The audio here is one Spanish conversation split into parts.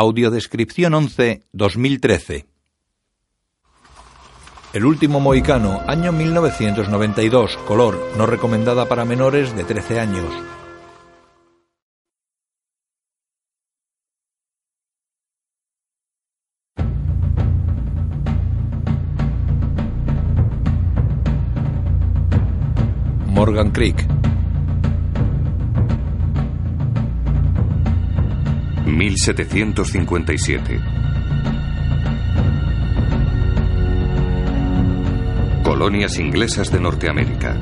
Audiodescripción 11 2013 El último mohicano, año 1992, color, no recomendada para menores de 13 años. Morgan Creek. 1757. Colonias inglesas de Norteamérica.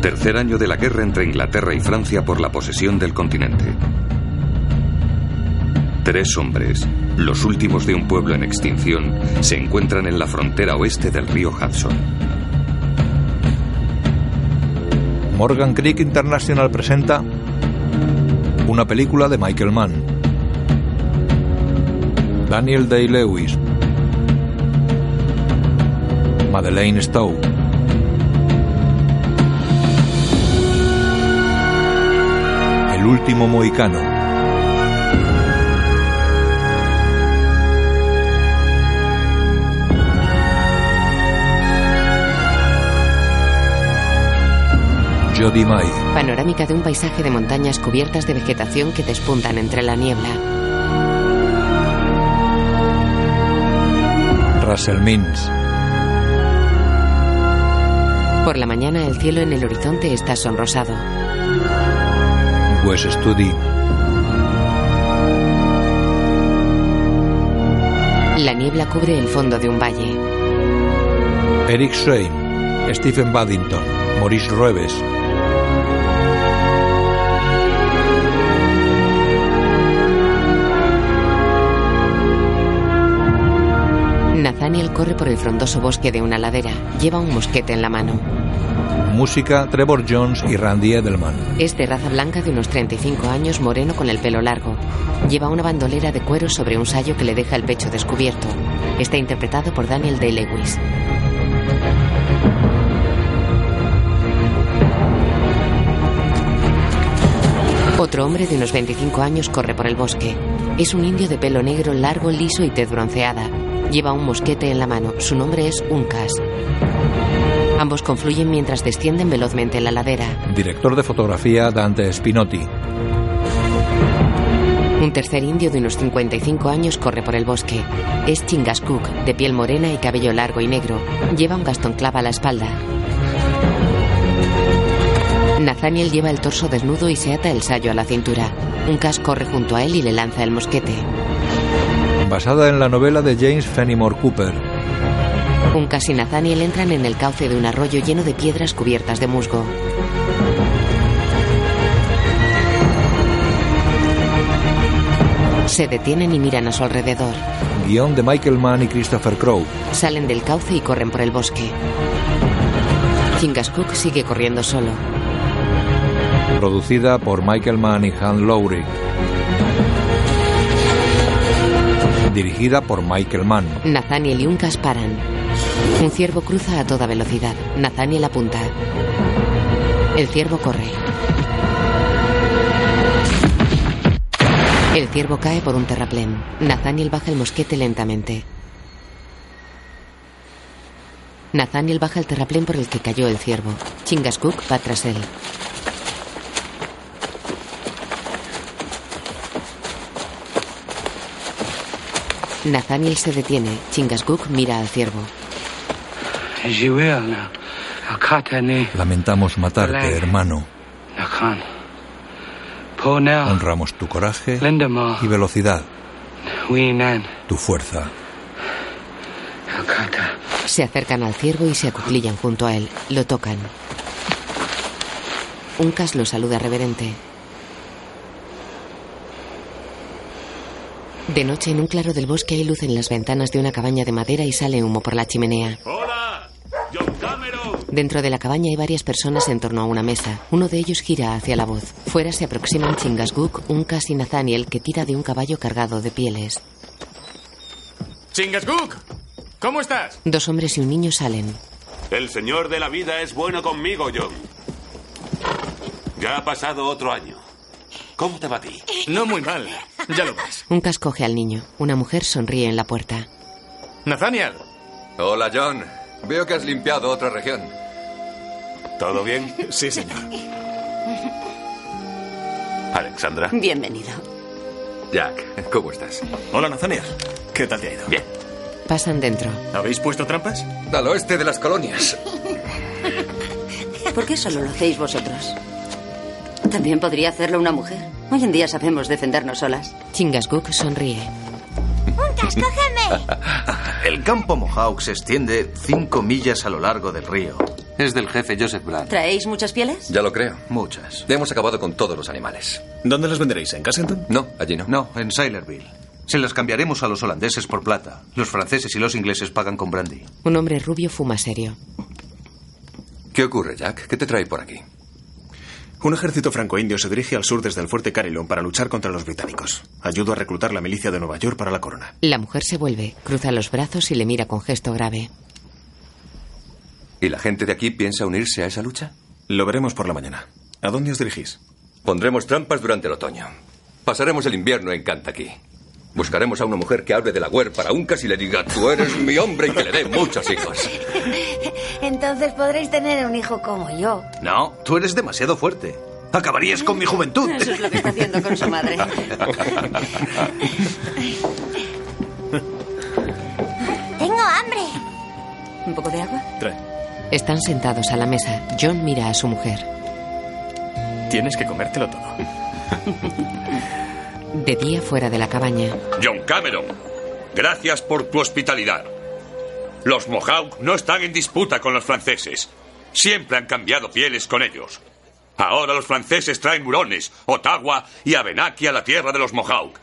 Tercer año de la guerra entre Inglaterra y Francia por la posesión del continente. Tres hombres, los últimos de un pueblo en extinción, se encuentran en la frontera oeste del río Hudson. Morgan Creek International presenta una película de Michael Mann. Daniel Day-Lewis, Madeleine Stowe, El último mohicano. Jody May, Panorámica de un paisaje de montañas cubiertas de vegetación que despuntan entre la niebla. Russell Por la mañana el cielo en el horizonte está sonrosado. Wes Studi, La niebla cubre el fondo de un valle. Eric Swain, Stephen Baddington, Maurice Rueves, Nathaniel corre por el frondoso bosque de una ladera. Lleva un mosquete en la mano. música Trevor Jones y Randy Edelman. Es de raza blanca de unos 35 años, moreno con el pelo largo. Lleva una bandolera de cuero sobre un sayo que le deja el pecho descubierto. Está interpretado por Daniel Day-Lewis. Otro hombre de unos 25 años corre por el bosque. Es un indio de pelo negro, largo, liso y tez bronceada. Lleva un mosquete en la mano. Su nombre es Uncas. Ambos confluyen mientras descienden velozmente la ladera. Director de fotografía Dante Spinotti. Un tercer indio de unos 55 años corre por el bosque. Es Chingascook, de piel morena y cabello largo y negro. Lleva un gastón clava a la espalda. Nathaniel lleva el torso desnudo y se ata el sayo a la cintura. Uncas corre junto a él y le lanza el mosquete. Basada en la novela de James Fenimore Cooper. Uncas y Nathaniel entran en el cauce de un arroyo lleno de piedras cubiertas de musgo. Se detienen y miran a su alrededor. Guión de Michael Mann y Christopher Crowe. Salen del cauce y corren por el bosque. Chingascook sigue corriendo solo. Producida por Michael Mann y Han Lowry. Dirigida por Michael Mann. Nathaniel y Uncas paran. Un ciervo cruza a toda velocidad. Nathaniel apunta. El ciervo corre. El ciervo cae por un terraplén. Nathaniel baja el mosquete lentamente. Nathaniel baja el terraplén por el que cayó el ciervo. Chingascook va tras él. Nathaniel se detiene. Chingascook mira al ciervo. Lamentamos matarte, hermano. Honramos tu coraje y velocidad, tu fuerza. Se acercan al ciervo y se acuclillan junto a él. Lo tocan. Uncas lo saluda reverente. De noche, en un claro del bosque, hay luz en las ventanas de una cabaña de madera y sale humo por la chimenea. ¡Hola! ¡John Cameron! Dentro de la cabaña hay varias personas en torno a una mesa. Uno de ellos gira hacia la voz. Fuera se aproximan Chingasguk, un casi Nathaniel que tira de un caballo cargado de pieles. ¡Chingasguk! ¿Cómo estás? Dos hombres y un niño salen. El señor de la vida es bueno conmigo, John. Ya ha pasado otro año. ¿Cómo te va a ti? No muy mal. Ya lo ves. Un cas coge al niño. Una mujer sonríe en la puerta. Nathaniel. Hola, John. Veo que has limpiado otra región. ¿Todo bien? Sí, señor. Alexandra. Bienvenido. Jack, ¿cómo estás? Hola, Nathaniel. ¿Qué tal te ha ido? Bien. Pasan dentro. ¿Habéis puesto trampas? Al oeste de las colonias. ¿Por qué solo lo hacéis vosotros? También podría hacerlo una mujer. Hoy en día sabemos defendernos solas. Chingasguk sonríe. ¡Uncas, cógeme! El campo Mohawk se extiende cinco millas a lo largo del río. Es del jefe Joseph Bland. ¿Traéis muchas pieles? Ya lo creo. Muchas. Ya hemos acabado con todos los animales. ¿Dónde las venderéis? ¿En Cassington? No, allí no. No, en Sailorville. Se las cambiaremos a los holandeses por plata. Los franceses y los ingleses pagan con brandy. Un hombre rubio fuma serio. ¿Qué ocurre, Jack? ¿Qué te trae por aquí? Un ejército franco-indio se dirige al sur desde el fuerte Carillon para luchar contra los británicos. Ayudo a reclutar la milicia de Nueva York para la corona. La mujer se vuelve, cruza los brazos y le mira con gesto grave. ¿Y la gente de aquí piensa unirse a esa lucha? Lo veremos por la mañana. ¿A dónde os dirigís? Pondremos trampas durante el otoño. Pasaremos el invierno en Kentucky. Buscaremos a una mujer que hable de la huer para Uncas y le diga, tú eres mi hombre y que le dé muchos hijos. Entonces podréis tener un hijo como yo. No, tú eres demasiado fuerte. Acabarías con mi juventud. Eso es lo que está haciendo con su madre. Tengo hambre. ¿Un poco de agua? Trae. Están sentados a la mesa. John mira a su mujer. Tienes que comértelo todo. De día fuera de la cabaña. John Cameron, gracias por tu hospitalidad. Los Mohawk no están en disputa con los franceses. Siempre han cambiado pieles con ellos. Ahora los franceses traen hurones, Ottawa y Abenaki a la tierra de los Mohawk.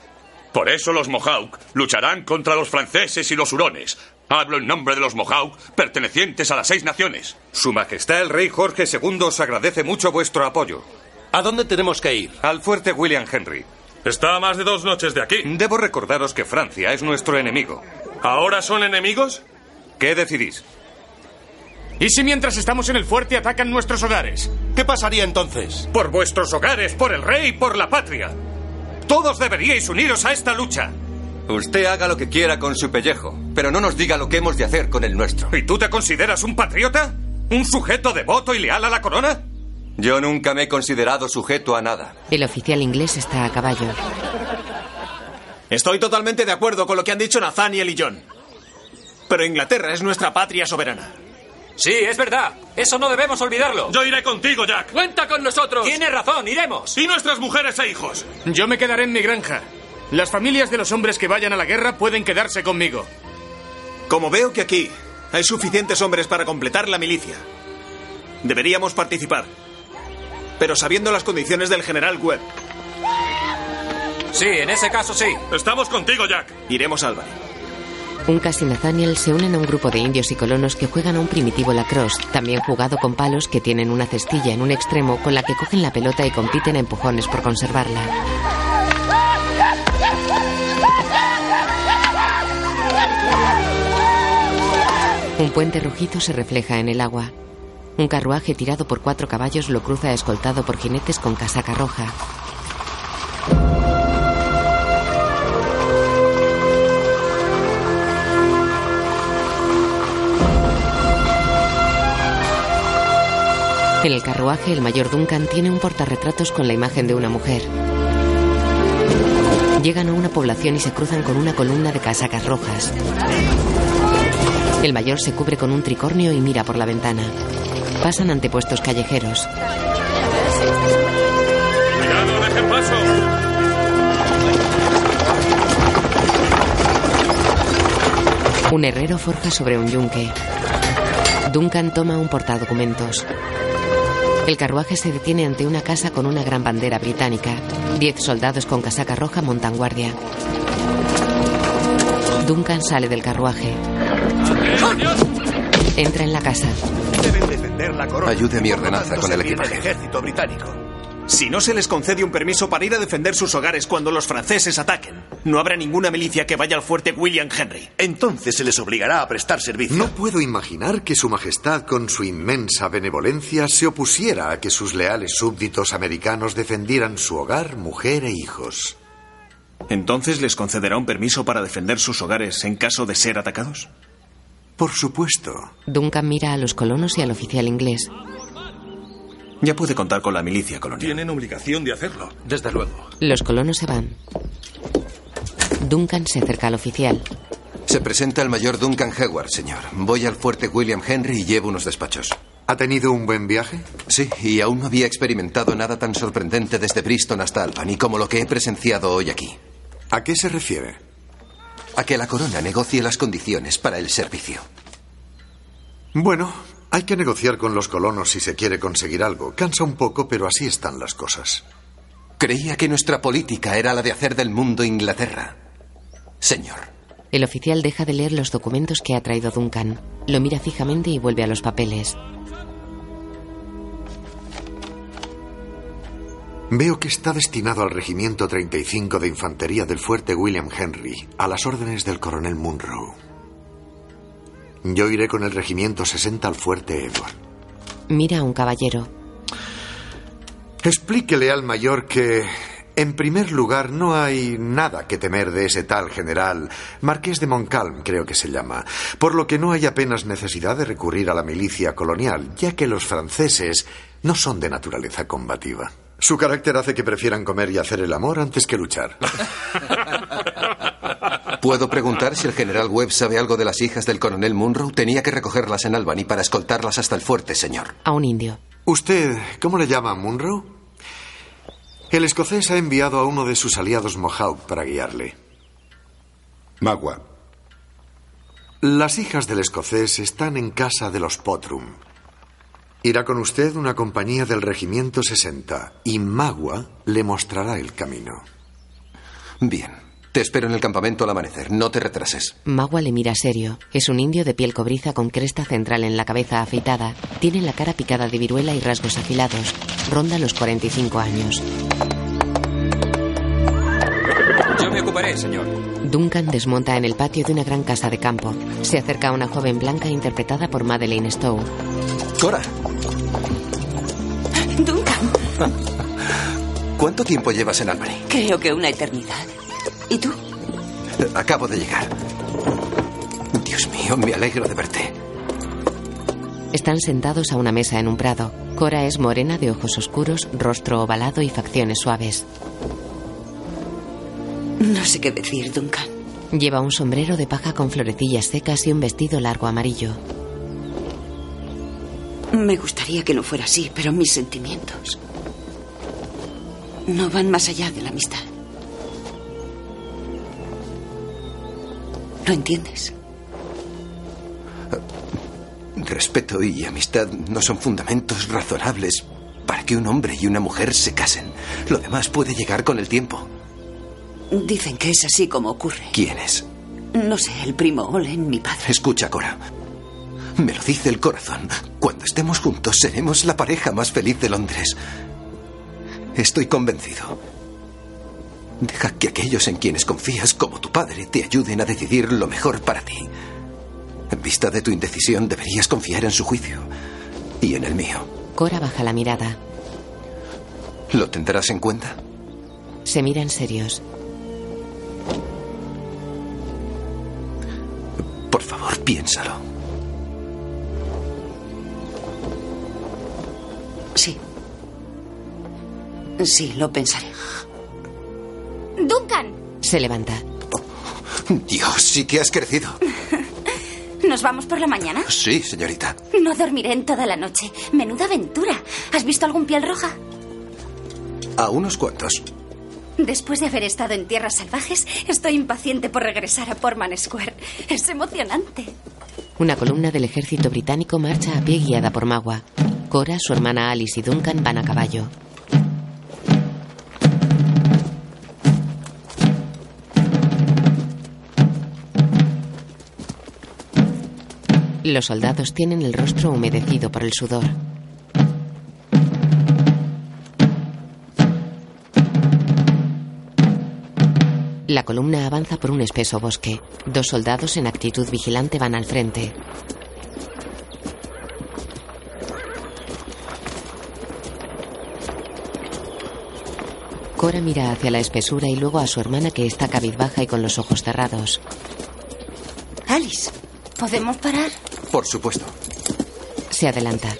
Por eso los Mohawk lucharán contra los franceses y los hurones. Hablo en nombre de los Mohawk, pertenecientes a las seis naciones. Su Majestad el Rey Jorge II os agradece mucho vuestro apoyo. ¿A dónde tenemos que ir? Al fuerte William Henry. Está a más de dos noches de aquí. Debo recordaros que Francia es nuestro enemigo. ¿Ahora son enemigos? ¿Qué decidís? ¿Y si mientras estamos en el fuerte atacan nuestros hogares? ¿Qué pasaría entonces? Por vuestros hogares, por el rey y por la patria. Todos deberíais uniros a esta lucha. Usted haga lo que quiera con su pellejo, pero no nos diga lo que hemos de hacer con el nuestro. ¿Y tú te consideras un patriota? ¿Un sujeto devoto y leal a la corona? Yo nunca me he considerado sujeto a nada. El oficial inglés está a caballo. Estoy totalmente de acuerdo con lo que han dicho Nathaniel y John. Pero Inglaterra es nuestra patria soberana. Sí, es verdad. Eso no debemos olvidarlo. Yo iré contigo, Jack. Cuenta con nosotros. Tiene razón, iremos. ¿Y nuestras mujeres e hijos? Yo me quedaré en mi granja. Las familias de los hombres que vayan a la guerra pueden quedarse conmigo. Como veo que aquí hay suficientes hombres para completar la milicia, deberíamos participar. Pero sabiendo las condiciones del general Webb. Sí, en ese caso sí. Estamos contigo, Jack. Iremos a Albany. Uncas y Nathaniel se unen a un grupo de indios y colonos que juegan a un primitivo lacrosse, también jugado con palos que tienen una cestilla en un extremo con la que cogen la pelota y compiten a empujones por conservarla. Un puente rojizo se refleja en el agua. Un carruaje tirado por cuatro caballos lo cruza escoltado por jinetes con casaca roja. En el carruaje, el mayor Duncan tiene un portarretratos con la imagen de una mujer. Llegan a una población y se cruzan con una columna de casacas rojas. El mayor se cubre con un tricornio y mira por la ventana. Pasan ante puestos callejeros. Cuidado, dejen paso. Un herrero forja sobre un yunque. Duncan toma un portadocumentos. El carruaje se detiene ante una casa con una gran bandera británica. Diez soldados con casaca roja montan guardia. Duncan sale del carruaje. Entra en la casa. Deben defender la corona. Ayude a mi ordenanza con el equipaje. ejército británico. Si no se les concede un permiso para ir a defender sus hogares cuando los franceses ataquen, no habrá ninguna milicia que vaya al fuerte William Henry. Entonces se les obligará a prestar servicio. No puedo imaginar que Su Majestad, con su inmensa benevolencia, se opusiera a que sus leales súbditos americanos defendieran su hogar, mujer e hijos. ¿Entonces les concederá un permiso para defender sus hogares en caso de ser atacados? Por supuesto. Duncan mira a los colonos y al oficial inglés. Ya puede contar con la milicia colonial. Tienen obligación de hacerlo. Desde luego. Los colonos se van. Duncan se acerca al oficial. Se presenta el mayor Duncan Heward, señor. Voy al fuerte William Henry y llevo unos despachos. ¿Ha tenido un buen viaje? Sí, y aún no había experimentado nada tan sorprendente desde Bristol hasta Albany como lo que he presenciado hoy aquí. ¿A qué se refiere? A que la corona negocie las condiciones para el servicio. Bueno, hay que negociar con los colonos si se quiere conseguir algo. Cansa un poco, pero así están las cosas. Creía que nuestra política era la de hacer del mundo Inglaterra. Señor, El oficial deja de leer los documentos que ha traído Duncan. Lo mira fijamente y vuelve a los papeles. Veo que está destinado al Regimiento 35 de Infantería del Fuerte William Henry, a las órdenes del coronel Munro. Yo iré con el Regimiento 60 al Fuerte Edward. Mira a un caballero. Explíquele al mayor que, en primer lugar, no hay nada que temer de ese tal general, Marqués de Montcalm, creo que se llama, por lo que no hay apenas necesidad de recurrir a la milicia colonial, ya que los franceses no son de naturaleza combativa. Su carácter hace que prefieran comer y hacer el amor antes que luchar. ¿puedo preguntar si el general Webb sabe algo de las hijas del coronel Munro? Tenía que recogerlas en Albany para escoltarlas hasta el fuerte, señor. A un indio. ¿Usted cómo le llama, Munro? El escocés ha enviado a uno de sus aliados Mohawk para guiarle. Magua. Las hijas del escocés están en casa de los Potrum. Irá con usted una compañía del Regimiento 60 y Magua le mostrará el camino. Bien. Te espero en el campamento al amanecer. No te retrases. Magua le mira serio. Es un indio de piel cobriza con cresta central en la cabeza afeitada. Tiene la cara picada de viruela y rasgos afilados. Ronda los 45 años. Yo me ocuparé, señor. Duncan desmonta en el patio de una gran casa de campo. Se acerca a una joven blanca interpretada por Madeleine Stowe. Cora, Duncan, ¿cuánto tiempo llevas en Albany? creo que una eternidad. ¿Y tú? Acabo de llegar. Dios mío, me alegro de verte. Están sentados a una mesa en un prado. Cora es morena de ojos oscuros, rostro ovalado y facciones suaves. No sé qué decir, Duncan. Lleva un sombrero de paja con florecillas secas y un vestido largo amarillo. Me gustaría que no fuera así, pero mis sentimientos no van más allá de la amistad. ¿Lo entiendes? Respeto y amistad no son fundamentos razonables para que un hombre y una mujer se casen. Lo demás puede llegar con el tiempo. Dicen que es así como ocurre. ¿Quién es? No sé, el primo Olen, mi padre. Escucha, Cora. Me lo dice el corazón. Cuando estemos juntos seremos la pareja más feliz de Londres. Estoy convencido. Deja que aquellos en quienes confías, como tu padre, te ayuden a decidir lo mejor para ti. En vista de tu indecisión, deberías confiar en su juicio y en el mío. Cora baja la mirada. ¿Lo tendrás en cuenta? Se miran serios. Piénsalo. Sí. Sí, lo pensaré. Duncan, Se levanta. Dios, sí que has crecido. ¿nos vamos por la mañana? Sí, señorita. No dormiré en toda la noche. Menuda aventura. ¿Has visto algún piel roja? A unos cuantos. Después de haber estado en tierras salvajes, estoy impaciente por regresar a Portman Square. Es emocionante. Una columna del ejército británico marcha a pie guiada por Magua. Cora, su hermana Alice y Duncan van a caballo. Los soldados tienen el rostro humedecido por el sudor. La columna avanza por un espeso bosque. Dos soldados en actitud vigilante van al frente. Cora mira hacia la espesura y luego a su hermana que está cabizbaja y con los ojos cerrados. Alice, ¿podemos parar? Por supuesto. Se adelanta.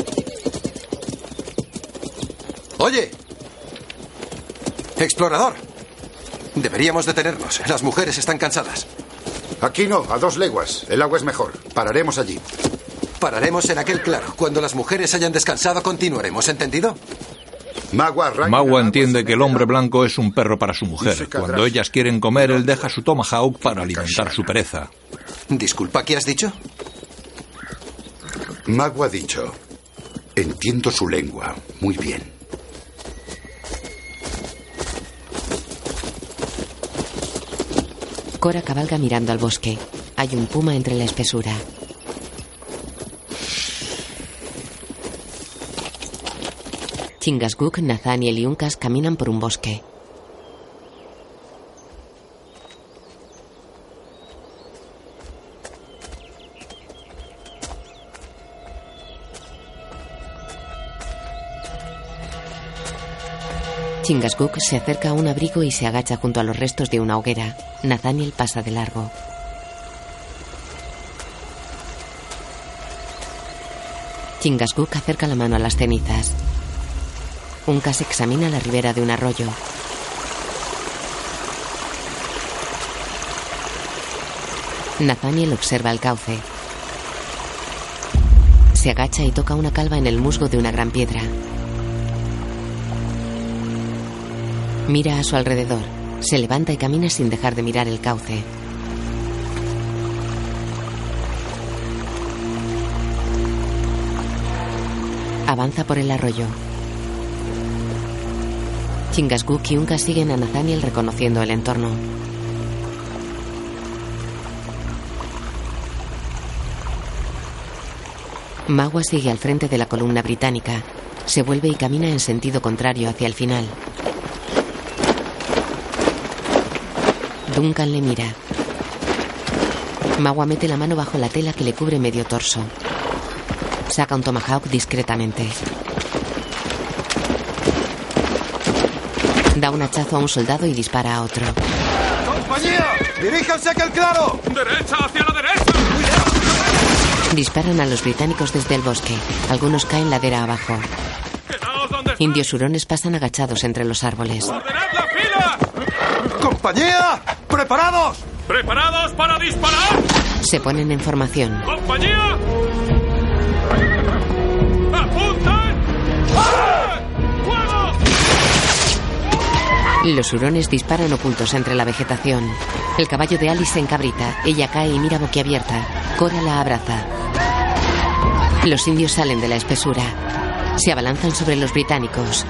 Oye. Explorador. Deberíamos detenernos. Las mujeres están cansadas. Aquí no, a dos leguas. El agua es mejor. Pararemos allí. Pararemos en aquel claro. Cuando las mujeres hayan descansado, continuaremos. ¿Entendido? Magua entiende que el hombre blanco es un perro para su mujer. Cuando ellas quieren comer, él deja su tomahawk para alimentar su pereza. Disculpa, ¿qué has dicho? Magua ha dicho. Entiendo su lengua. Muy bien. Cora cabalga mirando al bosque. Hay un puma entre la espesura. Chingasguk, Nathaniel y Uncas caminan por un bosque. Chingasguk se acerca a un abrigo y se agacha junto a los restos de una hoguera. Nathaniel pasa de largo. Chingasguk acerca la mano a las cenizas. Uncas examina la ribera de un arroyo. Nathaniel observa el cauce. Se agacha y toca una calva en el musgo de una gran piedra. Mira a su alrededor. Se levanta y camina sin dejar de mirar el cauce. Avanza por el arroyo. Chingasguk y Unka siguen a Nathaniel reconociendo el entorno. Magua sigue al frente de la columna británica. Se vuelve y camina en sentido contrario hacia el final. Duncan le mira. Magua mete la mano bajo la tela que le cubre medio torso. Saca un tomahawk discretamente. Da un hachazo a un soldado y dispara a otro. ¡Compañía! ¡Diríjanse a aquel claro! ¡Derecha, hacia la derecha! Disparan a los británicos desde el bosque. Algunos caen ladera abajo. Indios hurones pasan agachados entre los árboles. ¡Ordenad la fila! ¡Compañía! ¡Preparados! ¿Preparados para disparar? Se ponen en formación. ¡Compañía! ¡Apunten! ¡Fuego! Los hurones disparan ocultos entre la vegetación. El caballo de Alice se encabrita. Ella cae y mira boquiabierta. Cora la abraza. Los indios salen de la espesura. Se abalanzan sobre los británicos.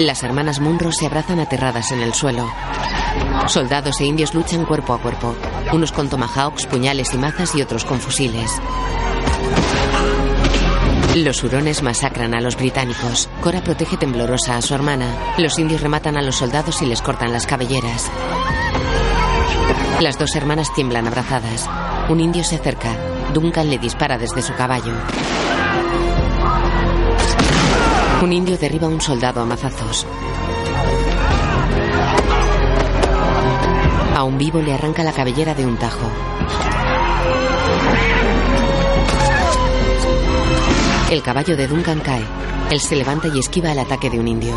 Las hermanas Munro se abrazan aterradas en el suelo. Soldados e indios luchan cuerpo a cuerpo. Unos con tomahawks, puñales y mazas y otros con fusiles. Los hurones masacran a los británicos. Cora protege temblorosa a su hermana. Los indios rematan a los soldados y les cortan las cabelleras. Las dos hermanas tiemblan abrazadas. Un indio se acerca. Duncan le dispara desde su caballo. Un indio derriba a un soldado a mazazos. A un vivo le arranca la cabellera de un tajo. El caballo de Duncan cae. Él se levanta y esquiva el ataque de un indio.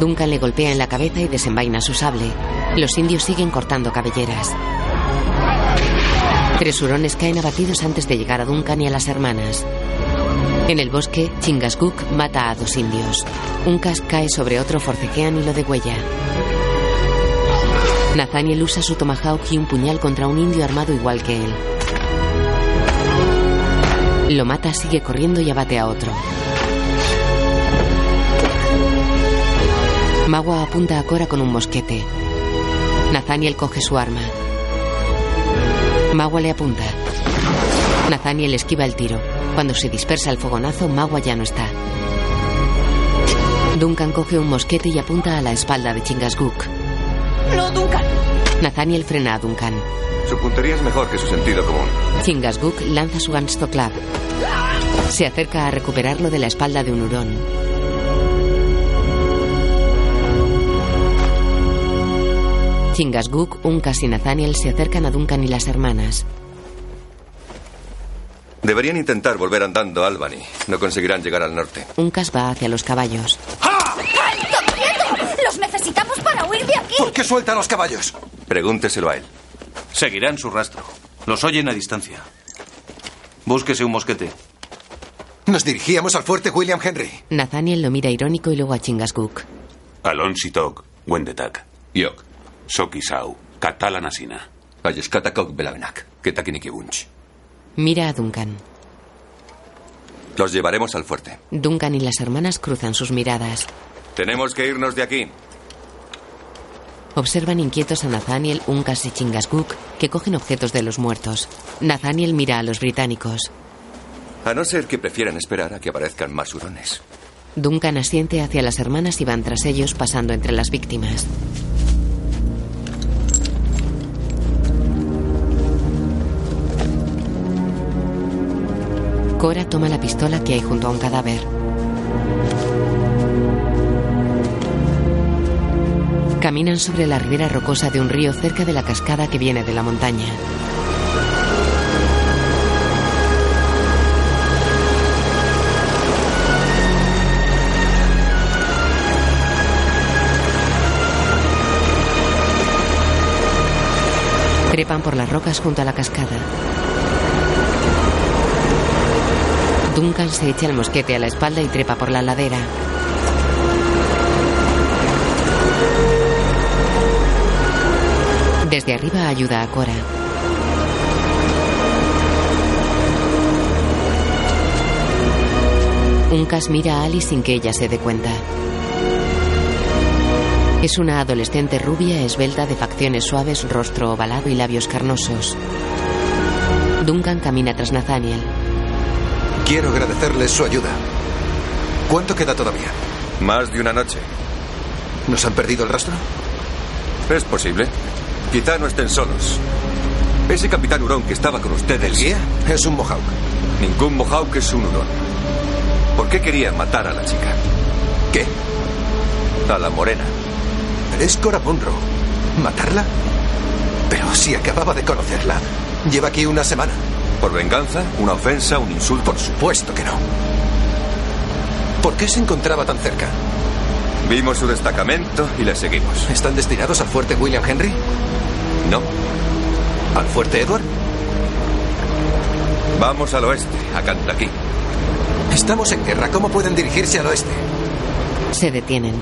Duncan le golpea en la cabeza y desenvaina su sable. Los indios siguen cortando cabelleras. Tres hurones caen abatidos antes de llegar a Duncan y a las hermanas. En el bosque, Chingasguk mata a dos indios. Uncas cae sobre otro, forcejean y lo degüella. Nathaniel usa su tomahawk y un puñal contra un indio armado igual que él. Lo mata, sigue corriendo y abate a otro. Magua apunta a Cora con un mosquete. Nathaniel coge su arma. Magua le apunta. Nathaniel esquiva el tiro. Cuando se dispersa el fogonazo, Magua ya no está. Duncan coge un mosquete y apunta a la espalda de Chingasguk. ¡No, Duncan! Nathaniel frena a Duncan. Su puntería es mejor que su sentido común. Chingasguk lanza su club. Se acerca a recuperarlo de la espalda de un hurón. Chingasguk, Unkas y Nathaniel se acercan a Duncan y las hermanas. Deberían intentar volver andando a Albany. No conseguirán llegar al norte. Unkas va hacia los caballos. ¡Alto, quieto! ¡Los necesitamos para huir de aquí! ¿Por qué suelta a los caballos? Pregúnteselo a él. Seguirán su rastro. Los oyen a distancia. Búsquese un mosquete. Nos dirigíamos al fuerte William Henry. Nathaniel lo mira irónico y luego a Chingasguk. Alonsitok, Wendetak. Yok. Sokisau, Katalanasina. Ayeskatakok Belavenak. Ketakinikibunch. Mira a Duncan. Los llevaremos al fuerte. Duncan y las hermanas cruzan sus miradas. Tenemos que irnos de aquí. Observan inquietos a Nathaniel, Unkas y Chingasguk, que cogen objetos de los muertos. Nathaniel mira a los británicos. A no ser que prefieran esperar a que aparezcan más hurones. Duncan asiente hacia las hermanas y van tras ellos pasando entre las víctimas. Cora toma la pistola que hay junto a un cadáver. Caminan sobre la ribera rocosa de un río cerca de la cascada que viene de la montaña. Trepan por las rocas junto a la cascada. Duncan se echa el mosquete a la espalda y trepa por la ladera. Desde arriba ayuda a Cora. Uncas mira a Alice sin que ella se dé cuenta. Es una adolescente rubia, esbelta, de facciones suaves, rostro ovalado y labios carnosos. Duncan camina tras Nathaniel. Quiero agradecerles su ayuda. ¿Cuánto queda todavía? Más de una noche. ¿Nos han perdido el rastro? Es posible. Quizá no estén solos. Ese capitán hurón que estaba con ustedes. ¿El guía? Es un Mohawk. Ningún Mohawk es un hurón. ¿Por qué querían matar a la chica? ¿Qué? A la morena. Es Cora Munro. ¿Matarla? Pero si acababa de conocerla. Lleva aquí una semana. ¿Por venganza? ¿Una ofensa? ¿Un insulto? Por supuesto que no. ¿Por qué se encontraba tan cerca? Vimos su destacamento y le seguimos. ¿Están destinados al fuerte William Henry? No. ¿Al fuerte Edward? Vamos al oeste, a Kentucky. Estamos en guerra. ¿Cómo pueden dirigirse al oeste? Se detienen.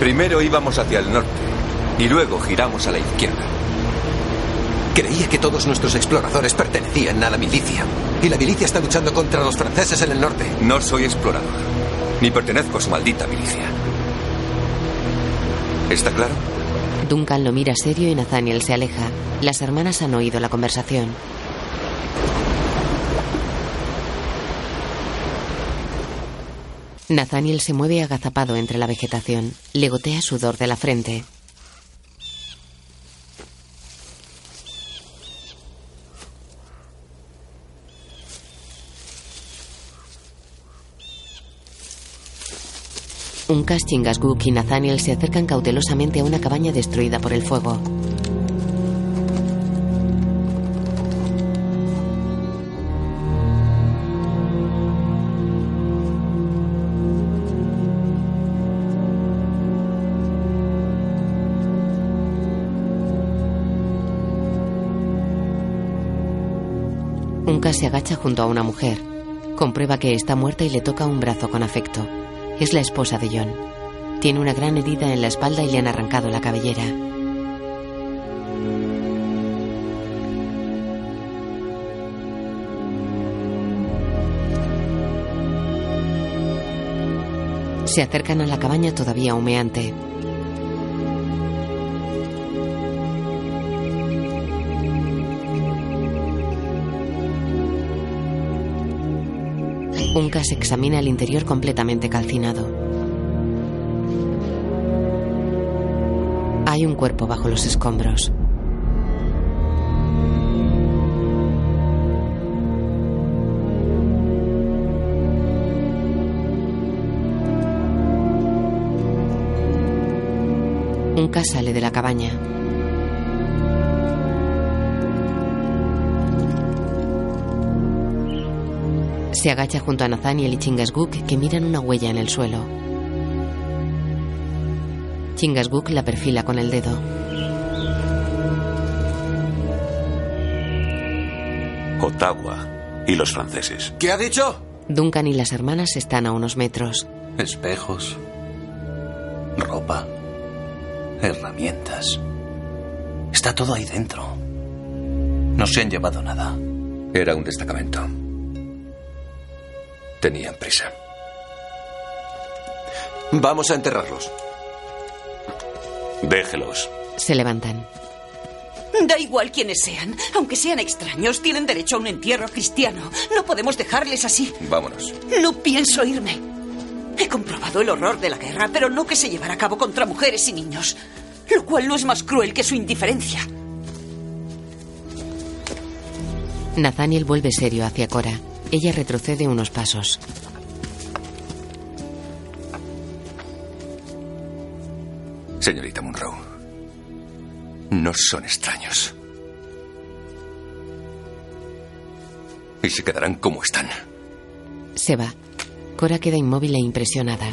Primero íbamos hacia el norte y luego giramos a la izquierda. Creía que todos nuestros exploradores pertenecían a la milicia. Y la milicia está luchando contra los franceses en el norte. No soy explorador. Ni pertenezco a su maldita milicia. ¿Está claro? Duncan lo mira serio y Nathaniel se aleja. Las hermanas han oído la conversación. Nathaniel se mueve agazapado entre la vegetación. Le gotea sudor de la frente. Uncas, Chingasguk y Nathaniel se acercan cautelosamente a una cabaña destruida por el fuego. Uncas se agacha junto a una mujer. Comprueba que está muerta y le toca un brazo con afecto. Es la esposa de John. Tiene una gran herida en la espalda y le han arrancado la cabellera. Se acercan a la cabaña todavía humeante. Uncas examina el interior completamente calcinado. Hay un cuerpo bajo los escombros. Uncas sale de la cabaña. Se agacha junto a Nathaniel y Chingasguk que miran una huella en el suelo. Chingasguk la perfila con el dedo. Ottawa y los franceses. ¿Qué ha dicho? Duncan y las hermanas están a unos metros. Espejos. Ropa. Herramientas. Está todo ahí dentro. No se han llevado nada. Era un destacamento. Tenían prisa. Vamos a enterrarlos. Déjelos. Se levantan. Da igual quienes sean. Aunque sean extraños, tienen derecho a un entierro cristiano. No podemos dejarles así. Vámonos. No pienso irme. He comprobado el horror de la guerra, pero no que se llevara a cabo contra mujeres y niños. Lo cual no es más cruel que su indiferencia. Nathaniel vuelve serio hacia Cora. Ella retrocede unos pasos. Señorita Monroe, no son extraños. Y se quedarán como están. Se va. Cora queda inmóvil e impresionada.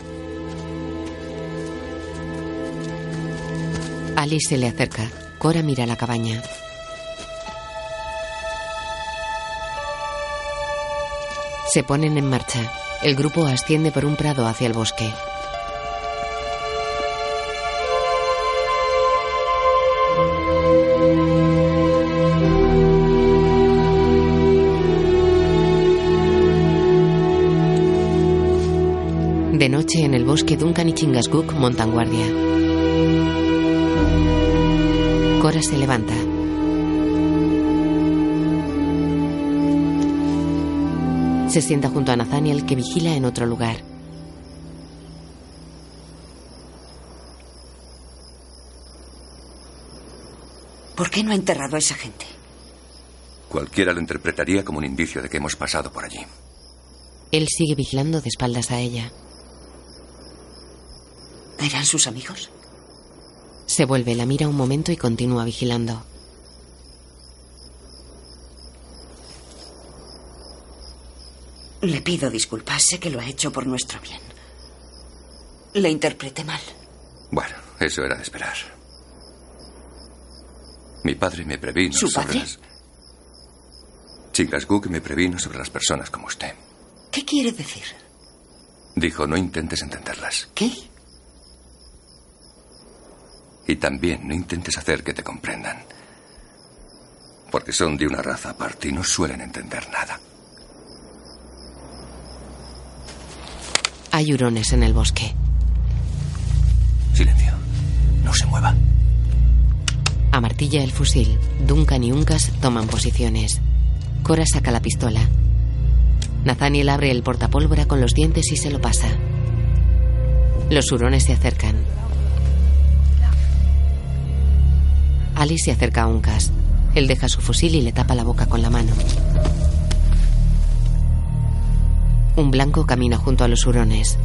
Alice se le acerca. Cora mira la cabaña. Se ponen en marcha. El grupo asciende por un prado hacia el bosque. De noche en el bosque Duncan y Chingasguk montan guardia. Cora se levanta. Se sienta junto a Nathaniel que vigila en otro lugar. ¿Por qué no ha enterrado a esa gente? Cualquiera lo interpretaría como un indicio de que hemos pasado por allí. Él sigue vigilando de espaldas a ella. ¿Eran sus amigos? Se vuelve, la mira un momento y continúa vigilando. Le pido disculpas, sé que lo ha hecho por nuestro bien. Le interpreté mal. Bueno, eso era de esperar. Mi padre me previno ¿Su sobre padre? las... Chingasguk me previno sobre las personas como usted. ¿Qué quiere decir? Dijo, no intentes entenderlas. ¿Qué? Y también no intentes hacer que te comprendan. Porque son de una raza aparte y no suelen entender nada. Hay hurones en el bosque. Silencio. No se mueva. Amartilla el fusil. Duncan y Uncas toman posiciones. Cora saca la pistola. Nathaniel abre el portapólvora con los dientes y se lo pasa. Los hurones se acercan. Alice se acerca a Uncas. Él deja su fusil y le tapa la boca con la mano. Un blanco camina junto a los hurones.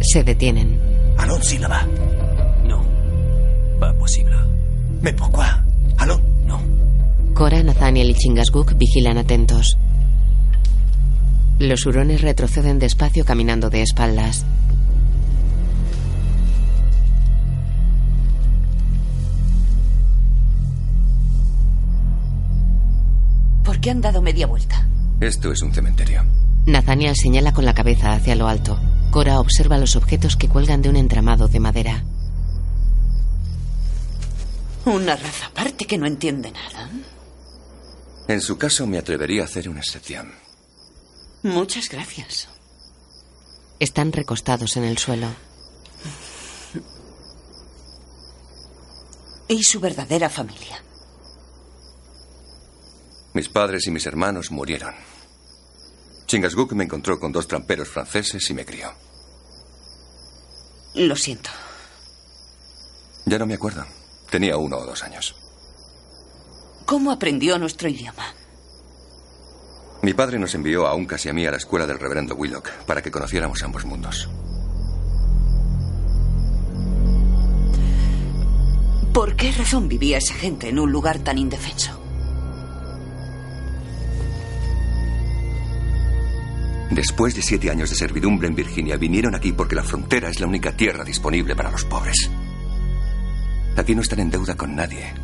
Se detienen. Allons-y là-bas. Non. Pas possible. Mais pourquoi Allons. Non. Cora, Nathaniel y Chingasguk vigilan atentos. Los hurones retroceden despacio caminando de espaldas. ¿Por qué han dado media vuelta? Esto es un cementerio. Nathaniel señala con la cabeza hacia lo alto. Cora observa los objetos que cuelgan de un entramado de madera. Una raza aparte que no entiende nada. En su caso me atrevería a hacer una excepción. Muchas gracias. Están recostados en el suelo. ¿Y su verdadera familia? Mis padres y mis hermanos murieron. Chingasguk me encontró con dos tramperos franceses y me crió. Lo siento. Ya no me acuerdo. Tenía uno o dos años. ¿Cómo aprendió nuestro idioma? Mi padre nos envió a Uncas y a mí a la escuela del reverendo Willock para que conociéramos ambos mundos. ¿Por qué razón vivía esa gente en un lugar tan indefenso? Después de siete años de servidumbre en Virginia, vinieron aquí porque la frontera es la única tierra disponible para los pobres. Aquí no están en deuda con nadie,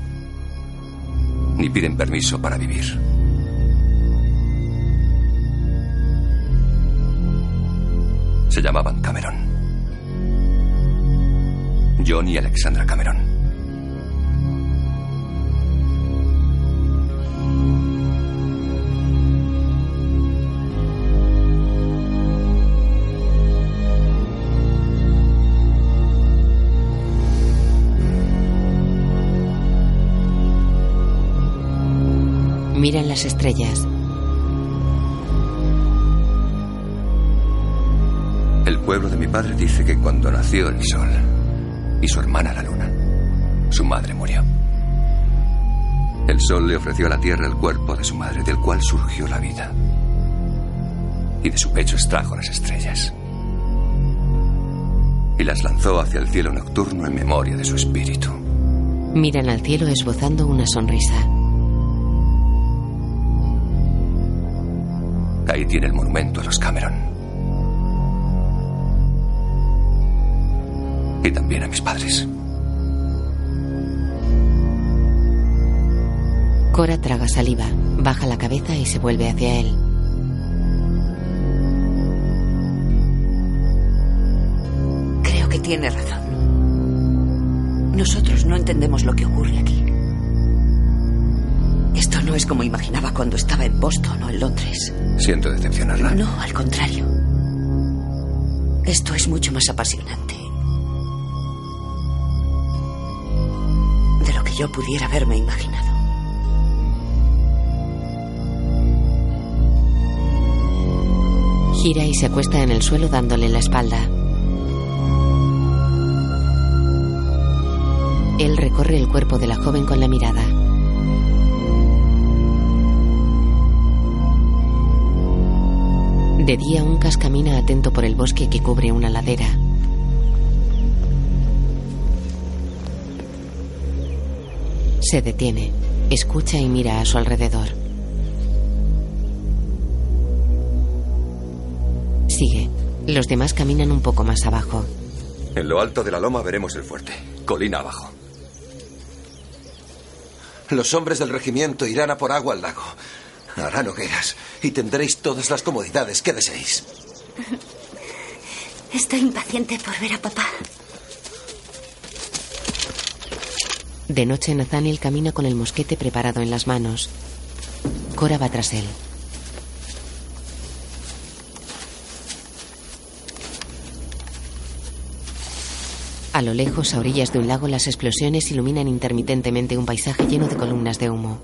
ni piden permiso para vivir. Se llamaban Cameron. John y Alexandra Cameron. Miran las estrellas. El pueblo de mi padre dice que cuando nació el sol y su hermana la luna, su madre murió. El sol le ofreció a la tierra el cuerpo de su madre, del cual surgió la vida. Y de su pecho extrajo las estrellas. Y las lanzó hacia el cielo nocturno en memoria de su espíritu. Miran al cielo esbozando una sonrisa. Tiene el monumento a los Cameron. Y también a mis padres. Cora traga saliva, baja la cabeza y se vuelve hacia él. Creo que tiene razón. Nosotros no entendemos lo que ocurre aquí. No es como imaginaba cuando estaba en Boston o en Londres. Siento decepcionarla. No, al contrario. Esto es mucho más apasionante. De lo que yo pudiera haberme imaginado. Gira y se acuesta en el suelo dándole la espalda. Él recorre el cuerpo de la joven con la mirada. De día, Uncas camina atento por el bosque que cubre una ladera. Se detiene, escucha y mira a su alrededor. Sigue. Los demás caminan un poco más abajo. En lo alto de la loma veremos el fuerte. Colina abajo. Los hombres del regimiento irán a por agua al lago. Harán hogueras y tendréis todas las comodidades que deseéis. Estoy impaciente por ver a papá. De noche, Nathaniel camina con el mosquete preparado en las manos. Cora va tras él. A lo lejos, a orillas de un lago, las explosiones iluminan intermitentemente un paisaje lleno de columnas de humo.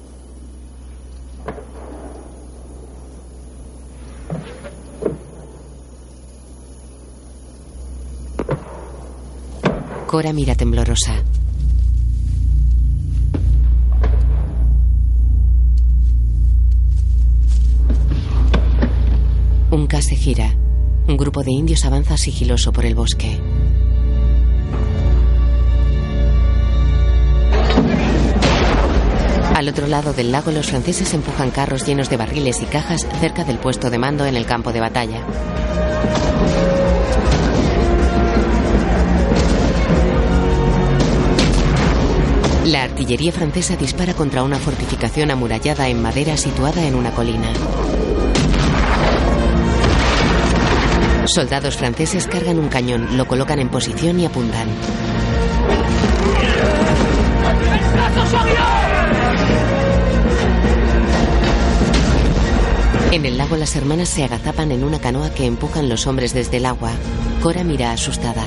Cora mira temblorosa. Un K se gira. Un grupo de indios avanza sigiloso por el bosque. Al otro lado del lago, los franceses empujan carros llenos de barriles y cajas cerca del puesto de mando en el campo de batalla. Artillería francesa dispara contra una fortificación amurallada en madera situada en una colina. Soldados franceses cargan un cañón, lo colocan en posición y apuntan. En el lago las hermanas se agazapan en una canoa que empujan los hombres desde el agua. Cora mira asustada.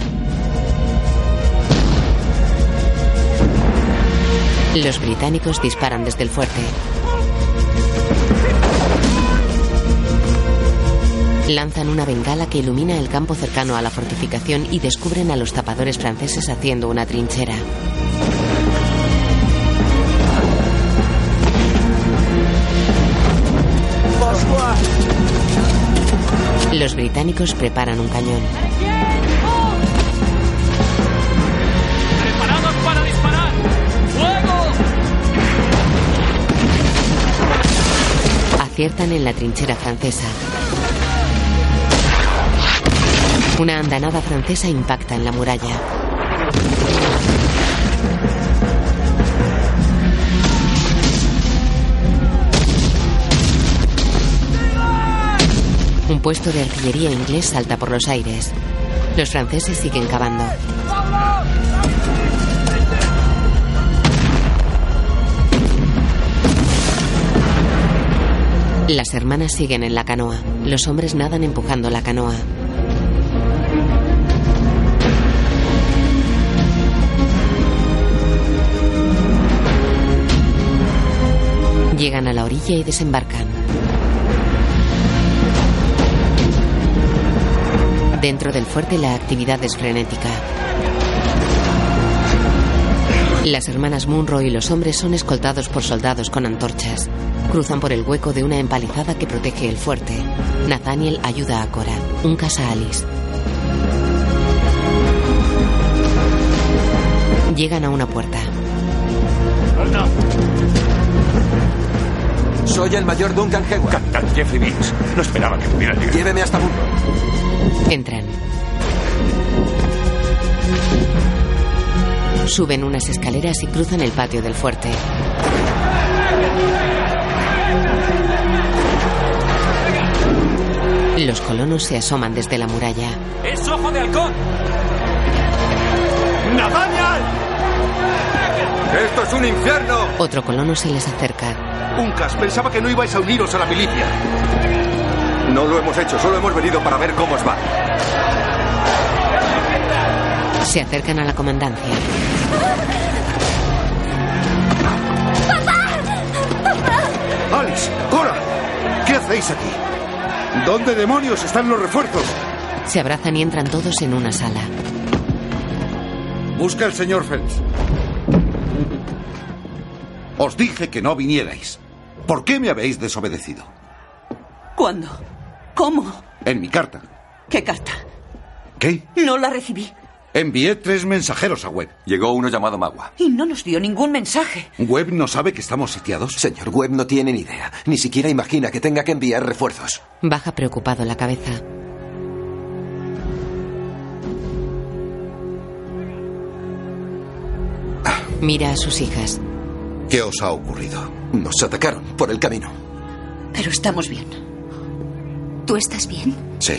Los británicos disparan desde el fuerte. Lanzan una bengala que ilumina el campo cercano a la fortificación y descubren a los tapadores franceses haciendo una trinchera. Los británicos preparan un cañón. Aciertan en la trinchera francesa. Una andanada francesa impacta en la muralla. Un puesto de artillería inglés salta por los aires. Los franceses siguen cavando. Las hermanas siguen en la canoa. Los hombres nadan empujando la canoa. Llegan a la orilla y desembarcan. Dentro del fuerte la actividad es frenética. Las hermanas Munro y los hombres son escoltados por soldados con antorchas. Cruzan por el hueco de una empalizada que protege el fuerte. Nathaniel ayuda a Cora. Un casa Alice. Llegan a una puerta. Soy el mayor Duncan Hayward. Capitán Jeffrey Mills. No esperaba que pudiera llegar. Lléveme hasta Munro. Entran. Suben unas escaleras y cruzan el patio del fuerte. Los colonos se asoman desde la muralla. ¡Es ojo de halcón! ¡Nathaniel! ¡Esto es un infierno! Otro colono se les acerca. Uncas, pensaba que no ibais a uniros a la milicia. No lo hemos hecho, solo hemos venido para ver cómo os va. Se acercan a la comandancia. ¿Qué hacéis aquí? ¿Dónde demonios están los refuerzos? Se abrazan y entran todos en una sala. Busca al señor Phelps. Os dije que no vinierais. ¿Por qué me habéis desobedecido? ¿Cuándo? ¿Cómo? En mi carta. ¿Qué carta? ¿Qué? No la recibí. Envié tres mensajeros a Webb. Llegó uno llamado Magua. Y no nos dio ningún mensaje. ¿Webb no sabe que estamos sitiados? Señor Webb no tiene ni idea. Ni siquiera imagina que tenga que enviar refuerzos. Baja preocupado la cabeza. Mira a sus hijas. ¿Qué os ha ocurrido? Nos atacaron por el camino. Pero estamos bien. ¿Tú estás bien? Sí,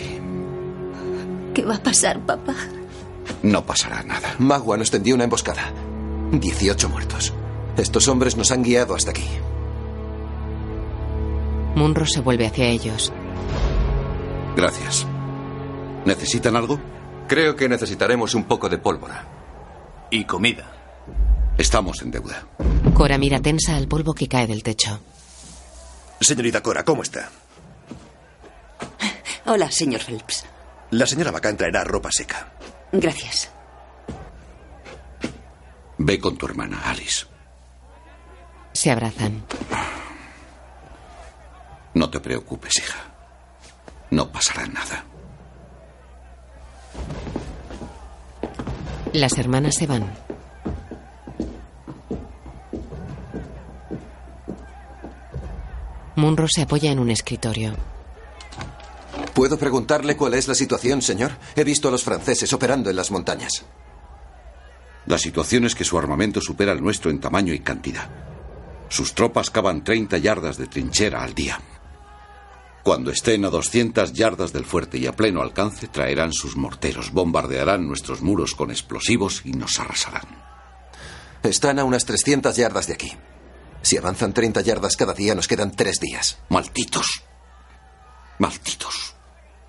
¿Qué va a pasar, papá? No pasará nada. Magua nos tendió una emboscada. 18 muertos. Estos hombres nos han guiado hasta aquí. Munro se vuelve hacia ellos. Gracias. ¿Necesitan algo? Creo que necesitaremos un poco de pólvora. Y comida. Estamos en deuda. Cora mira tensa al polvo que cae del techo. Señorita Cora, ¿cómo está? Hola, señor Phelps. La señora Bacán traerá ropa seca. Gracias. Ve con tu hermana, Alice. Se abrazan. No te preocupes, hija. No pasará nada. Las hermanas se van. Munro se apoya en un escritorio. ¿Puedo preguntarle cuál es la situación, señor? He visto a los franceses operando en las montañas. La situación es que su armamento supera el nuestro en tamaño y cantidad. Sus tropas cavan 30 yardas de trinchera al día. Cuando estén a 200 yardas del fuerte y a pleno alcance, traerán sus morteros, bombardearán nuestros muros con explosivos y nos arrasarán. Están a unas 300 yardas de aquí. Si avanzan 30 yardas cada día, nos quedan tres días. Malditos. Malditos.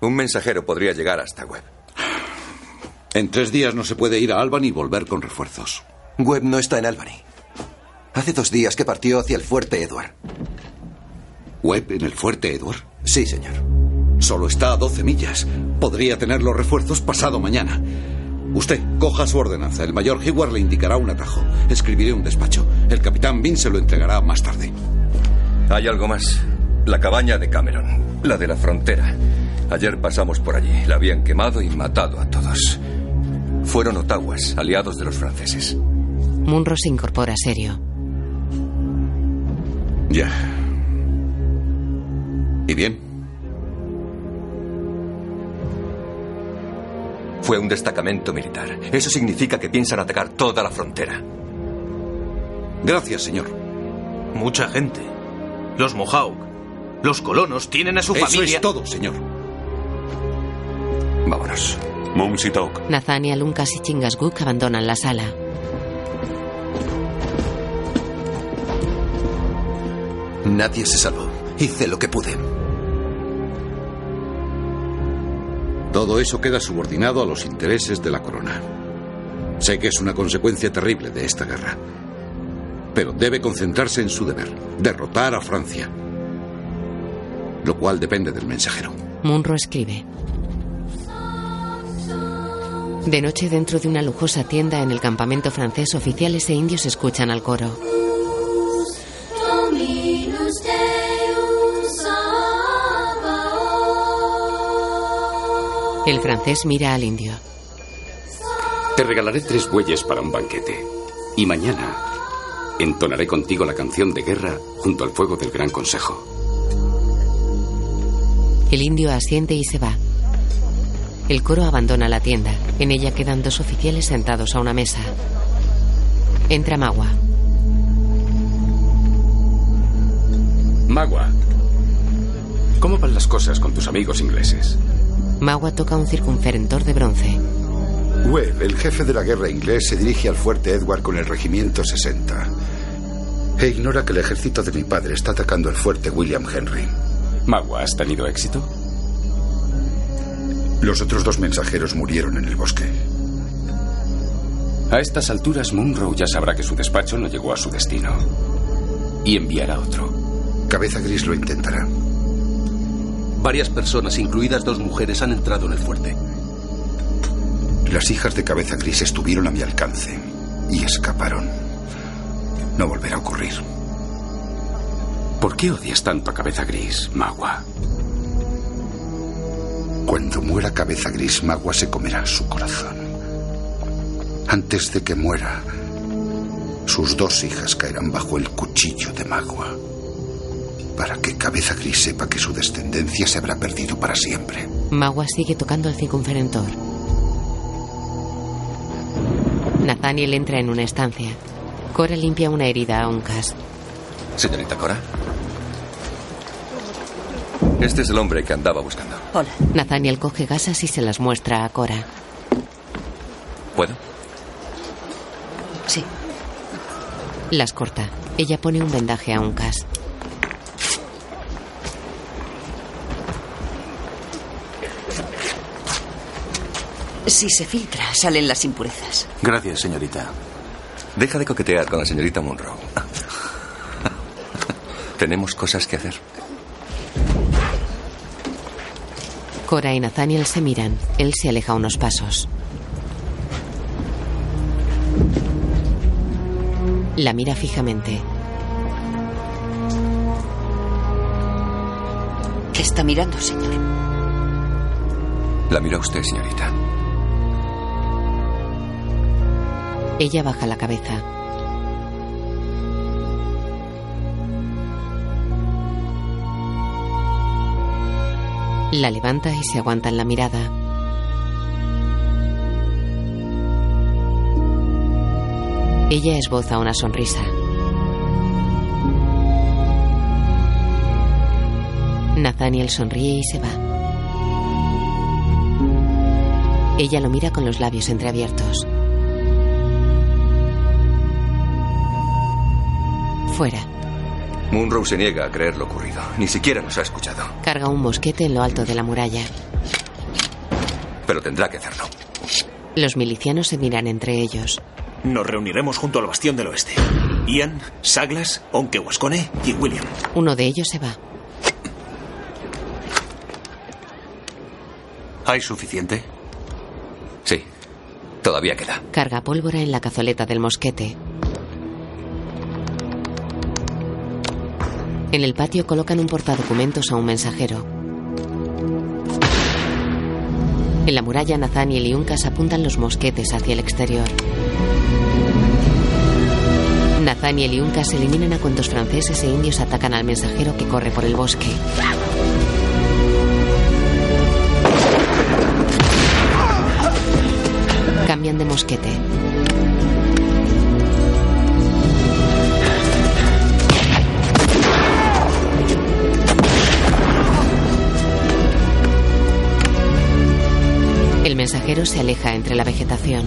Un mensajero podría llegar hasta Webb. En tres días no se puede ir a Albany y volver con refuerzos. Webb no está en Albany. Hace dos días que partió hacia el fuerte Edward. ¿Webb en el fuerte Edward? Sí, señor. Solo está a 12 millas. Podría tener los refuerzos pasado mañana. Usted, coja su ordenanza. El mayor Hayward le indicará un atajo. Escribiré un despacho. El capitán Bean se lo entregará más tarde. Hay algo más. La cabaña de Cameron. La de la frontera. Ayer pasamos por allí. La habían quemado y matado a todos. Fueron otaguas, aliados de los franceses. Munro se incorpora serio. Ya. ¿Y bien? Fue un destacamento militar. Eso significa que piensan atacar toda la frontera. Gracias, señor. Mucha gente. Los Mohawk, los colonos tienen a su Eso familia. es todo, señor. Vámonos. Mumsitok. Nathaniel, Lucas y Chingasguk abandonan la sala. Nadie se salvó. Hice lo que pude. Todo eso queda subordinado a los intereses de la corona. Sé que es una consecuencia terrible de esta guerra. Pero debe concentrarse en su deber, derrotar a Francia. Lo cual depende del mensajero. Munro escribe. De noche, dentro de una lujosa tienda en el campamento francés, oficiales e indios escuchan al coro. El francés mira al indio. Te regalaré tres bueyes para un banquete. Y mañana entonaré contigo la canción de guerra junto al fuego del Gran Consejo. El indio asiente y se va. El coro abandona la tienda. En ella quedan dos oficiales sentados a una mesa. Entra Magua. Magua, ¿cómo van las cosas con tus amigos ingleses? Magua toca un circunferentor de bronce. Webb, el jefe de la guerra inglés, se dirige al fuerte Edward con el regimiento 60. E ignora que el ejército de mi padre está atacando el fuerte William Henry. Magua, ¿has tenido éxito? Los otros dos mensajeros murieron en el bosque. A estas alturas, Munro ya sabrá que su despacho no llegó a su destino. Y enviará otro. Cabeza Gris lo intentará. Varias personas, incluidas dos mujeres, han entrado en el fuerte. Las hijas de Cabeza Gris estuvieron a mi alcance y escaparon. No volverá a ocurrir. ¿Por qué odias tanto a Cabeza Gris, Magua? Cuando muera Cabeza Gris, Magua se comerá su corazón. Antes de que muera, sus dos hijas caerán bajo el cuchillo de Magua. Para que Cabeza Gris sepa que su descendencia se habrá perdido para siempre. Magua sigue tocando el circunferentor. Nathaniel entra en una estancia. Cora limpia una herida a Uncas. Señorita Cora. Este es el hombre que andaba buscando. Hola. Nathaniel coge gasas y se las muestra a Cora. ¿Puedo? Sí. Las corta. Ella pone un vendaje a Uncas. Si se filtra, salen las impurezas. Gracias, señorita. Deja de coquetear con la señorita Monroe. Tenemos cosas que hacer. Cora y Nathaniel se miran. Él se aleja unos pasos. La mira fijamente. ¿Qué está mirando, señor? La mira usted, señorita. Ella baja la cabeza. La levanta y se aguanta en la mirada. Ella esboza una sonrisa. Nathaniel sonríe y se va. Ella lo mira con los labios entreabiertos. Fuera. Munro se niega a creer lo ocurrido. Ni siquiera nos ha escuchado. Carga un mosquete en lo alto de la muralla. Pero tendrá que hacerlo. Los milicianos se miran entre ellos. Nos reuniremos junto al bastión del oeste. Ian, Saglas, Onkewascone y William. Uno de ellos se va. ¿Hay suficiente? Sí. Todavía queda. Carga pólvora en la cazoleta del mosquete. En el patio colocan un portadocumentos a un mensajero. En la muralla, Nathaniel y Uncas apuntan los mosquetes hacia el exterior. Nathaniel y Uncas eliminan a cuantos franceses e indios atacan al mensajero que corre por el bosque. Cambian de mosquete. El mensajero se aleja entre la vegetación.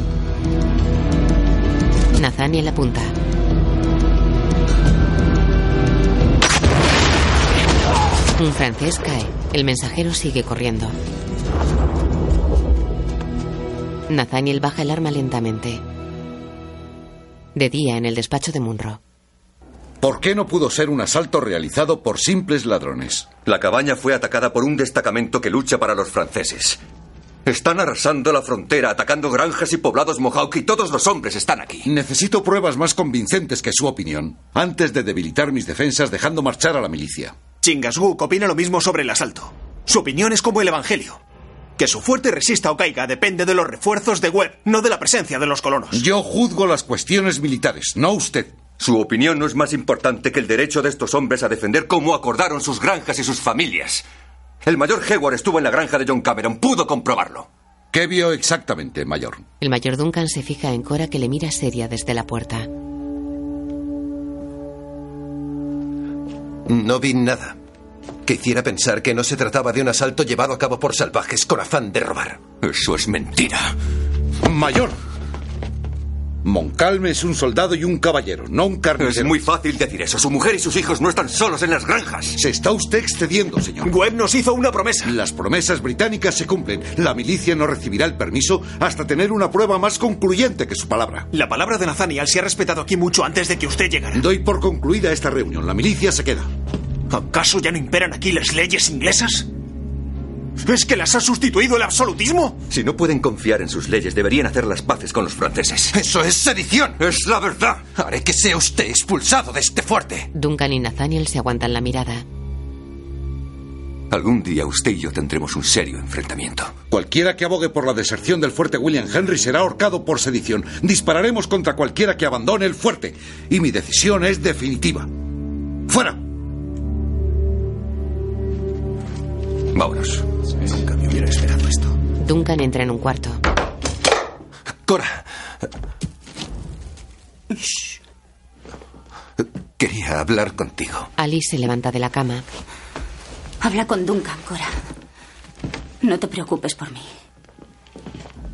Nathaniel apunta. Un francés cae. El mensajero sigue corriendo. Nathaniel baja el arma lentamente. De día, en el despacho de Munro. ¿Por qué no pudo ser un asalto realizado por simples ladrones? La cabaña fue atacada por un destacamento que lucha para los franceses. Están arrasando la frontera, atacando granjas y poblados Mohawk y todos los hombres están aquí. Necesito pruebas más convincentes que su opinión, antes de debilitar mis defensas dejando marchar a la milicia. Chingasguk opina lo mismo sobre el asalto. Su opinión es como el Evangelio. Que su fuerte resista o caiga depende de los refuerzos de Webb, no de la presencia de los colonos. Yo juzgo las cuestiones militares, no usted. Su opinión no es más importante que el derecho de estos hombres a defender cómo acordaron sus granjas y sus familias. El mayor Hayward estuvo en la granja de John Cameron, pudo comprobarlo. ¿Qué vio exactamente, mayor? El mayor Duncan se fija en Cora que le mira seria desde la puerta. No vi nada que hiciera pensar que no se trataba de un asalto llevado a cabo por salvajes con afán de robar. Eso es mentira. Mayor. Moncalme es un soldado y un caballero, no un carnicero. Es muy fácil decir eso. Su mujer y sus hijos no están solos en las granjas. Se está usted excediendo, señor. Webb nos hizo una promesa. Las promesas británicas se cumplen. La milicia no recibirá el permiso hasta tener una prueba más concluyente que su palabra. La palabra de Nathaniel se ha respetado aquí mucho antes de que usted llegara. Doy por concluida esta reunión. La milicia se queda. ¿Acaso ya no imperan aquí las leyes inglesas? ¿Es que las ha sustituido el absolutismo? Si no pueden confiar en sus leyes, deberían hacer las paces con los franceses. Eso es sedición. Es la verdad. Haré que sea usted expulsado de este fuerte. Duncan y Nathaniel se aguantan la mirada. Algún día usted y yo tendremos un serio enfrentamiento. Cualquiera que abogue por la deserción del fuerte William Henry será ahorcado por sedición. Dispararemos contra cualquiera que abandone el fuerte. Y mi decisión es definitiva. ¡Fuera! Vámonos. Nunca me hubiera esperado esto. Duncan entra en un cuarto. Cora. Quería hablar contigo. Alice se levanta de la cama. Habla con Duncan, Cora. No te preocupes por mí.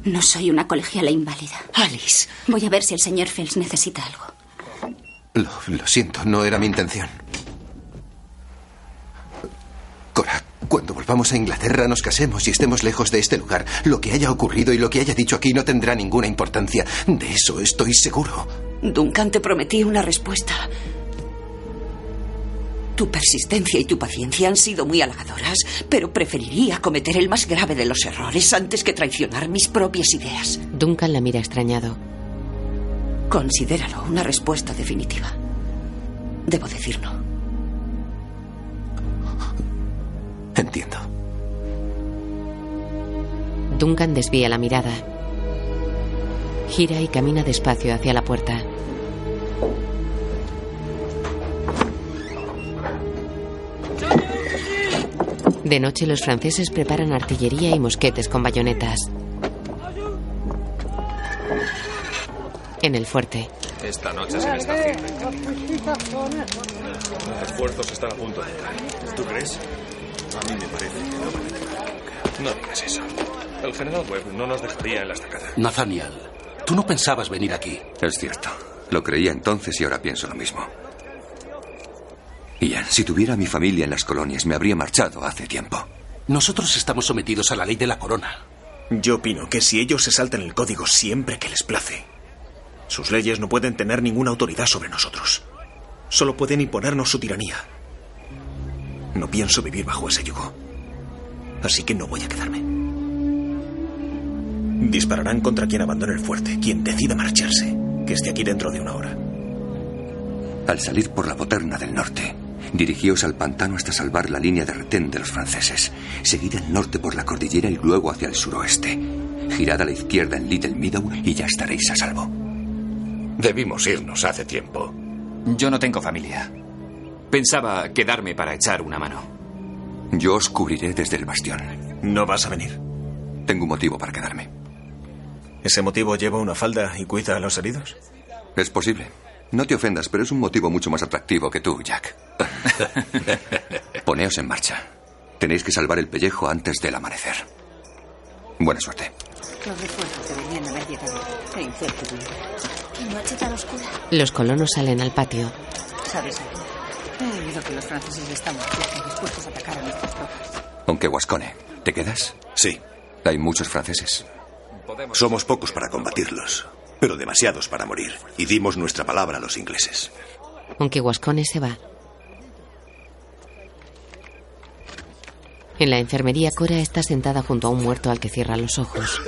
No soy una colegiala inválida. Alice. Voy a ver si el señor Phelps necesita algo. Lo, lo siento, no era mi intención. Cora, cuando volvamos a Inglaterra, nos casemos y estemos lejos de este lugar, lo que haya ocurrido y lo que haya dicho aquí no tendrá ninguna importancia. De eso estoy seguro. Duncan, te prometí una respuesta. Tu persistencia y tu paciencia han sido muy halagadoras, pero preferiría cometer el más grave de los errores antes que traicionar mis propias ideas. Duncan la mira extrañado. Considéralo una respuesta definitiva. Debo decirlo. Entiendo. Duncan desvía la mirada. Gira y camina despacio hacia la puerta. De noche los franceses preparan artillería y mosquetes con bayonetas. En el fuerte. Esta noche se me está haciendo. Los refuerzos están a punto de entrar. ¿Tú crees? A mí me parece que no van a entrar nunca. No digas eso. El general Webb no nos dejaría en la estacada. Nathaniel, tú no pensabas venir aquí. Es cierto. Lo creía entonces y ahora pienso lo mismo. Ian, si tuviera a mi familia en las colonias, me habría marchado hace tiempo. Nosotros estamos sometidos a la ley de la corona. Yo opino que si ellos se saltan el código siempre que les place, sus leyes no pueden tener ninguna autoridad sobre nosotros. Solo pueden imponernos su tiranía. No pienso vivir bajo ese yugo. Así que no voy a quedarme. Dispararán contra quien abandone el fuerte, quien decida marcharse, que esté aquí dentro de una hora. Al salir por la Poterna del norte, dirigíos al pantano hasta salvar la línea de retén de los franceses. Seguid al norte por la cordillera y luego hacia el suroeste. Girad a la izquierda en Little Meadow y ya estaréis a salvo. Debimos irnos hace tiempo. Yo no tengo familia. Pensaba quedarme para echar una mano. Yo os cubriré desde el bastión. No vas a venir. Tengo un motivo para quedarme. ¿Ese motivo lleva una falda y cuida a los heridos? Es posible. No te ofendas, pero es un motivo mucho más atractivo que tú, Jack. Poneos en marcha. Tenéis que salvar el pellejo antes del amanecer. Buena suerte. Los refuerzos deberían haber llegado. Qué incertidumbre. ¿Qué noche tan oscura? Los colonos salen al patio. ¿Sabes algo? He oído que los franceses están dispuestos a atacar a nuestras tropas. Aunque Guascone, ¿te quedas? Sí. Hay muchos franceses. Somos pocos para combatirlos, pero demasiados para morir. Y dimos nuestra palabra a los ingleses. Aunque Guascone se va. En la enfermería, Cora está sentada junto a un muerto al que cierra los ojos.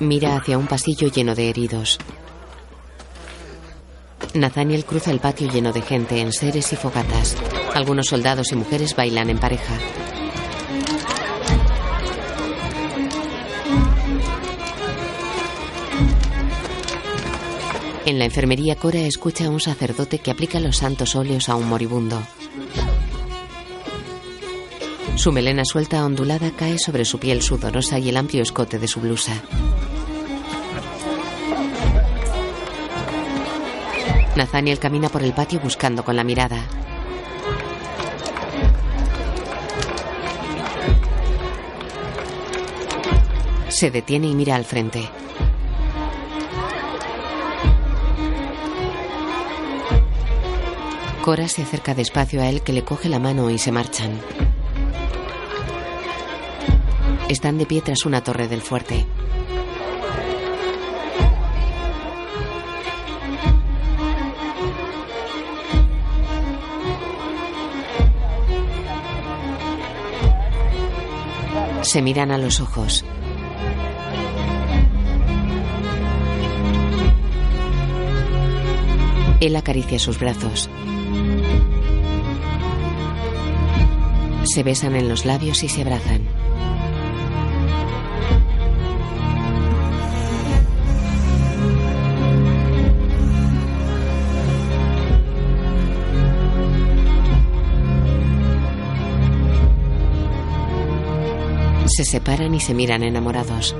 Mira hacia un pasillo lleno de heridos. Nathaniel cruza el patio lleno de gente, en seres y fogatas. Algunos soldados y mujeres bailan en pareja. En la enfermería, Cora escucha a un sacerdote que aplica los santos óleos a un moribundo. Su melena suelta ondulada cae sobre su piel sudorosa y el amplio escote de su blusa. Nathaniel camina por el patio buscando con la mirada. Se detiene y mira al frente. Cora se acerca despacio a él que le coge la mano y se marchan. Están de pie tras una torre del fuerte. Se miran a los ojos. Él acaricia sus brazos. Se besan en los labios y se abrazan. Se separan y se miran enamorados.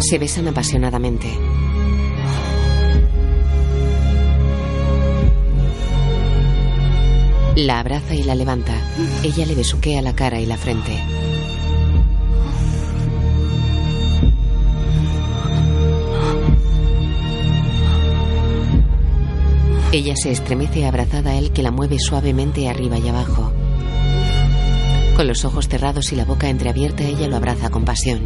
Se besan apasionadamente. La abraza y la levanta. Ella le besuquea la cara y la frente. Ella se estremece abrazada a él que la mueve suavemente arriba y abajo. Con los ojos cerrados y la boca entreabierta, ella lo abraza con pasión.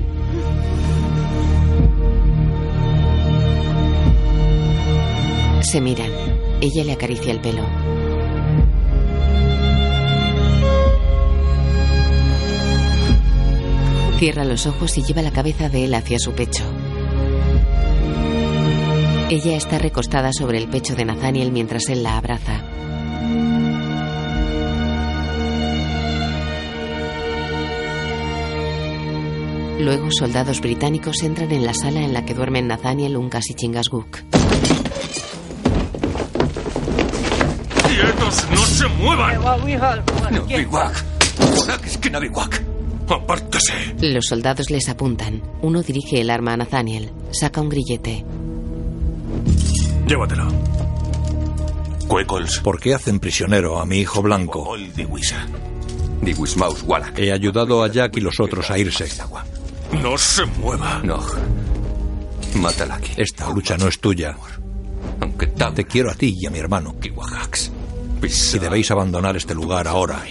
Se miran. Ella le acaricia el pelo. Cierra los ojos y lleva la cabeza de él hacia su pecho. Ella está recostada sobre el pecho de Nathaniel mientras él la abraza. Luego, soldados británicos entran en la sala en la que duermen Nathaniel, Uncas y Chingasguk. ¡Quietos! ¡No se muevan! Nabiwak. es que Nabiwak. ¡Apártese! Los soldados les apuntan. Uno dirige el arma a Nathaniel. Saca un grillete. Llévatelo. Cuecols. ¿Por qué hacen prisionero a mi hijo blanco? He ayudado a Jack y los otros a irse. No se mueva. No. Mátala aquí. Esta lucha no es tuya. Aunque Te quiero a ti y a mi hermano. Y debéis abandonar este lugar ahora.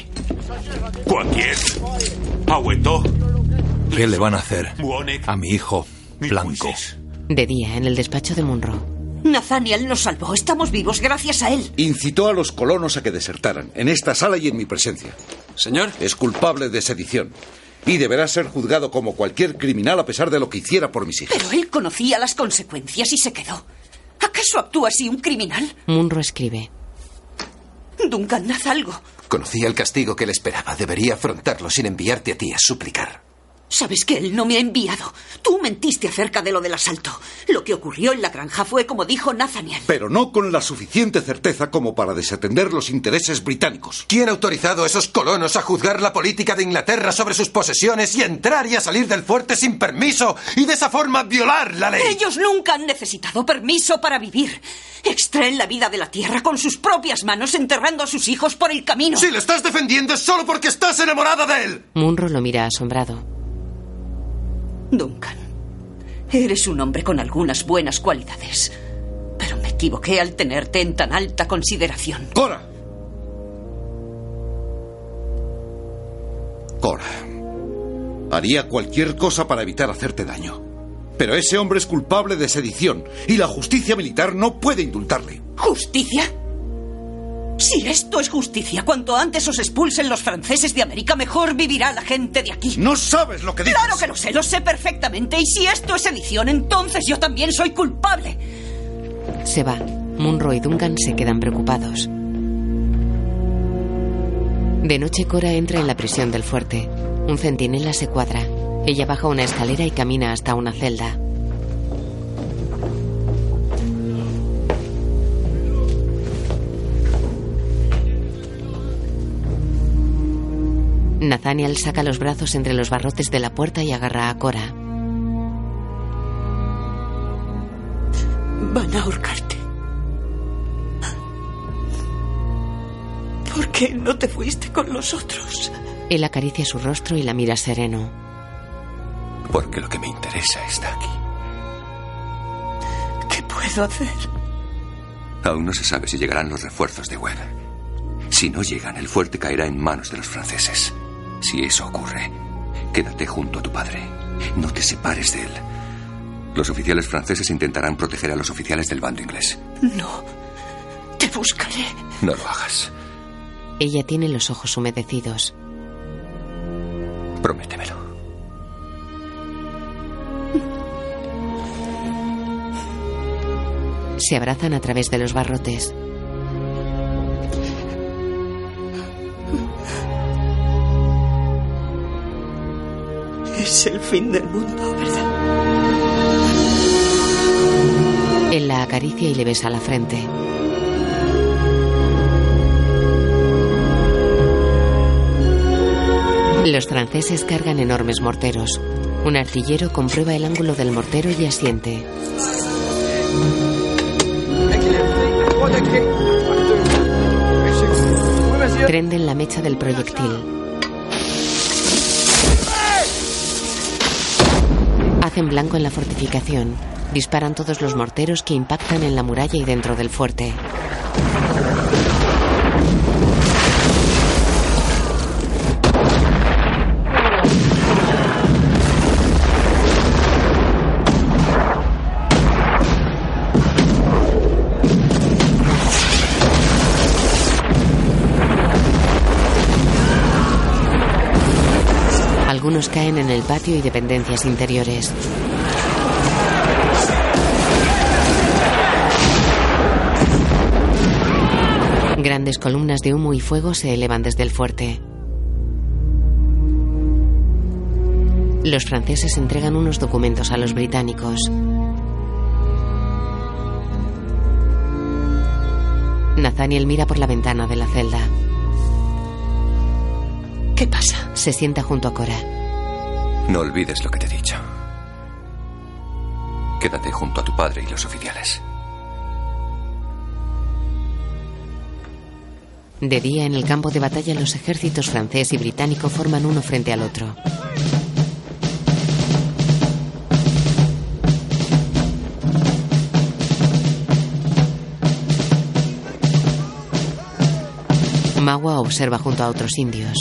¿Qué le van a hacer a mi hijo blanco? De día, en el despacho de Munro. Nathaniel nos salvó. Estamos vivos gracias a él. Incitó a los colonos a que desertaran, en esta sala y en mi presencia. Señor. Es culpable de sedición. Y deberá ser juzgado como cualquier criminal a pesar de lo que hiciera por mis hijos. Pero él conocía las consecuencias y se quedó. ¿Acaso actúa así un criminal? Munro escribe. Duncan, haz algo. Conocía el castigo que le esperaba. Debería afrontarlo sin enviarte a ti a suplicar. Sabes que él no me ha enviado. Tú mentiste acerca de lo del asalto. Lo que ocurrió en la granja fue como dijo Nathaniel. Pero no con la suficiente certeza como para desatender los intereses británicos. ¿Quién ha autorizado a esos colonos a juzgar la política de Inglaterra sobre sus posesiones y entrar y a salir del fuerte sin permiso y de esa forma violar la ley? Ellos nunca han necesitado permiso para vivir. Extraen la vida de la tierra con sus propias manos enterrando a sus hijos por el camino. Si le estás defendiendo es solo porque estás enamorada de él. Munro lo mira asombrado. Duncan, eres un hombre con algunas buenas cualidades. Pero me equivoqué al tenerte en tan alta consideración. ¡Cora! Cora. Haría cualquier cosa para evitar hacerte daño. Pero ese hombre es culpable de sedición y la justicia militar no puede indultarle. ¿Justicia? Si esto es justicia, cuanto antes os expulsen los franceses de América, mejor vivirá la gente de aquí. No sabes lo que dices. Claro que lo sé, lo sé perfectamente. Y si esto es sedición, entonces yo también soy culpable. Se va. Munro y Duncan se quedan preocupados. De noche Cora entra en la prisión del fuerte. Un centinela se cuadra. Ella baja una escalera y camina hasta una celda. Nathaniel saca los brazos entre los barrotes de la puerta y agarra a Cora. Van a ahorcarte. ¿Por qué no te fuiste con los otros? Él acaricia su rostro y la mira sereno. Porque lo que me interesa está aquí. ¿Qué puedo hacer? Aún no se sabe si llegarán los refuerzos de Webb. Si no llegan, el fuerte caerá en manos de los franceses. Si eso ocurre, quédate junto a tu padre. No te separes de él. Los oficiales franceses intentarán proteger a los oficiales del bando inglés. No. Te buscaré. No lo hagas. Ella tiene los ojos humedecidos. Prométemelo. Se abrazan a través de los barrotes. Es el fin del mundo, ¿verdad? Él la acaricia y le besa la frente. Los franceses cargan enormes morteros. Un artillero comprueba el ángulo del mortero y asiente. Prenden la mecha del proyectil. Hacen blanco en la fortificación. Disparan todos los morteros que impactan en la muralla y dentro del fuerte. Caen en el patio y dependencias interiores. Grandes columnas de humo y fuego se elevan desde el fuerte. Los franceses entregan unos documentos a los británicos. Nathaniel mira por la ventana de la celda. ¿Qué pasa? Se sienta junto a Cora. No olvides lo que te he dicho. Quédate junto a tu padre y los oficiales. De día, en el campo de batalla, los ejércitos francés y británico forman uno frente al otro. Magua observa junto a otros indios.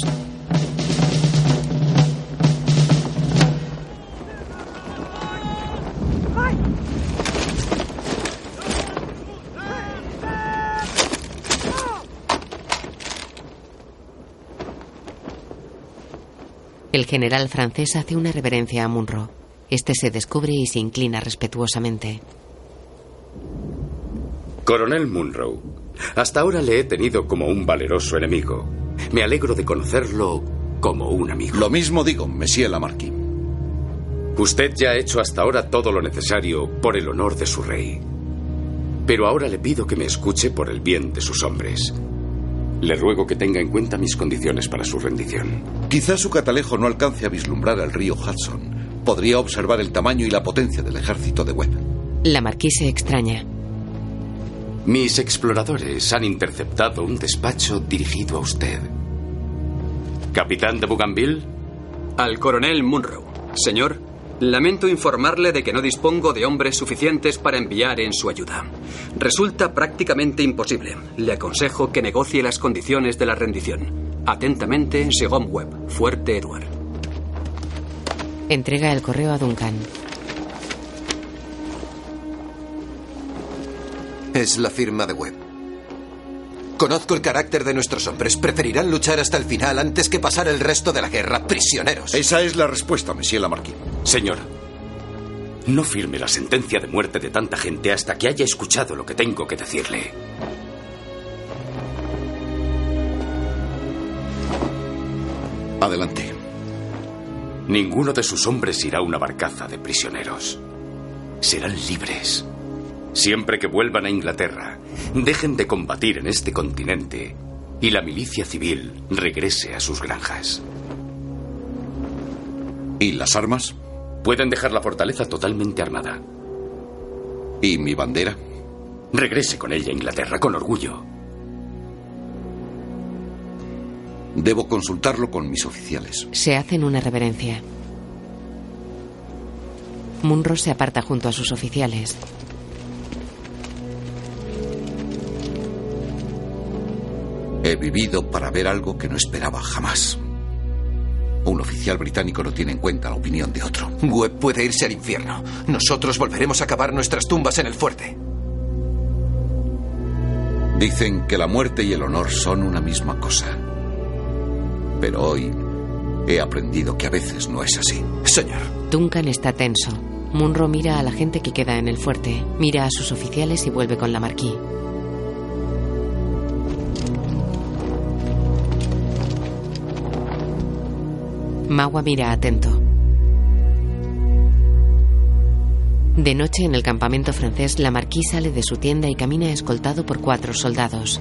General francés hace una reverencia a Munro. Este se descubre y se inclina respetuosamente. Coronel Munro, hasta ahora le he tenido como un valeroso enemigo. Me alegro de conocerlo como un amigo. Lo mismo digo, Monsieur Lamarquis. Usted ya ha hecho hasta ahora todo lo necesario por el honor de su rey. Pero ahora le pido que me escuche por el bien de sus hombres. Le ruego que tenga en cuenta mis condiciones para su rendición. Quizá su catalejo no alcance a vislumbrar el río Hudson. Podría observar el tamaño y la potencia del ejército de Webb. La marquise extraña. Mis exploradores han interceptado un despacho dirigido a usted. ¿Capitán de Bougainville? Al coronel Munro. Señor, lamento informarle de que no dispongo de hombres suficientes para enviar en su ayuda. Resulta prácticamente imposible. Le aconsejo que negocie las condiciones de la rendición. Atentamente, Segom Webb, Fuerte Edward. Entrega el correo a Duncan. Es la firma de Webb. Conozco el carácter de nuestros hombres. Preferirán luchar hasta el final antes que pasar el resto de la guerra prisioneros. Esa es la respuesta, Monsieur Lamarquis. Señor, no firme la sentencia de muerte de tanta gente hasta que haya escuchado lo que tengo que decirle. Adelante. Ninguno de sus hombres irá a una barcaza de prisioneros. Serán libres. Siempre que vuelvan a Inglaterra, dejen de combatir en este continente y la milicia civil regrese a sus granjas. ¿Y las armas? Pueden dejar la fortaleza totalmente armada. ¿Y mi bandera? Regrese con ella a Inglaterra con orgullo. Debo consultarlo con mis oficiales. Se hacen una reverencia. Munro se aparta junto a sus oficiales. He vivido para ver algo que no esperaba jamás. Un oficial británico no tiene en cuenta la opinión de otro. Webb puede irse al infierno. Nosotros volveremos a cavar nuestras tumbas en el fuerte. Dicen que la muerte y el honor son una misma cosa. Pero hoy he aprendido que a veces no es así. Señor. Duncan está tenso. Munro mira a la gente que queda en el fuerte, mira a sus oficiales y vuelve con la marquí. Magua mira atento. De noche en el campamento francés, la marquís sale de su tienda y camina escoltado por cuatro soldados.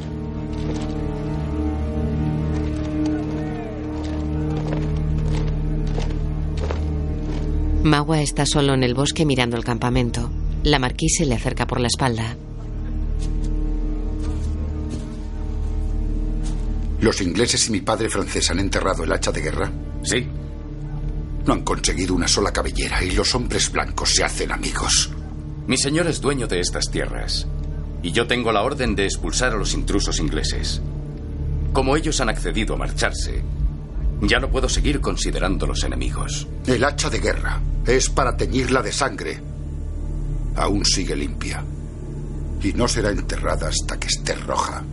Magua está solo en el bosque mirando el campamento. La marquís se le acerca por la espalda. ¿Los ingleses y mi padre francés han enterrado el hacha de guerra? Sí. No han conseguido una sola cabellera y los hombres blancos se hacen amigos. Mi señor es dueño de estas tierras. Y yo tengo la orden de expulsar a los intrusos ingleses. Como ellos han accedido a marcharse, ya no puedo seguir considerándolos enemigos. El hacha de guerra es para teñirla de sangre. Aún sigue limpia. Y no será enterrada hasta que esté roja.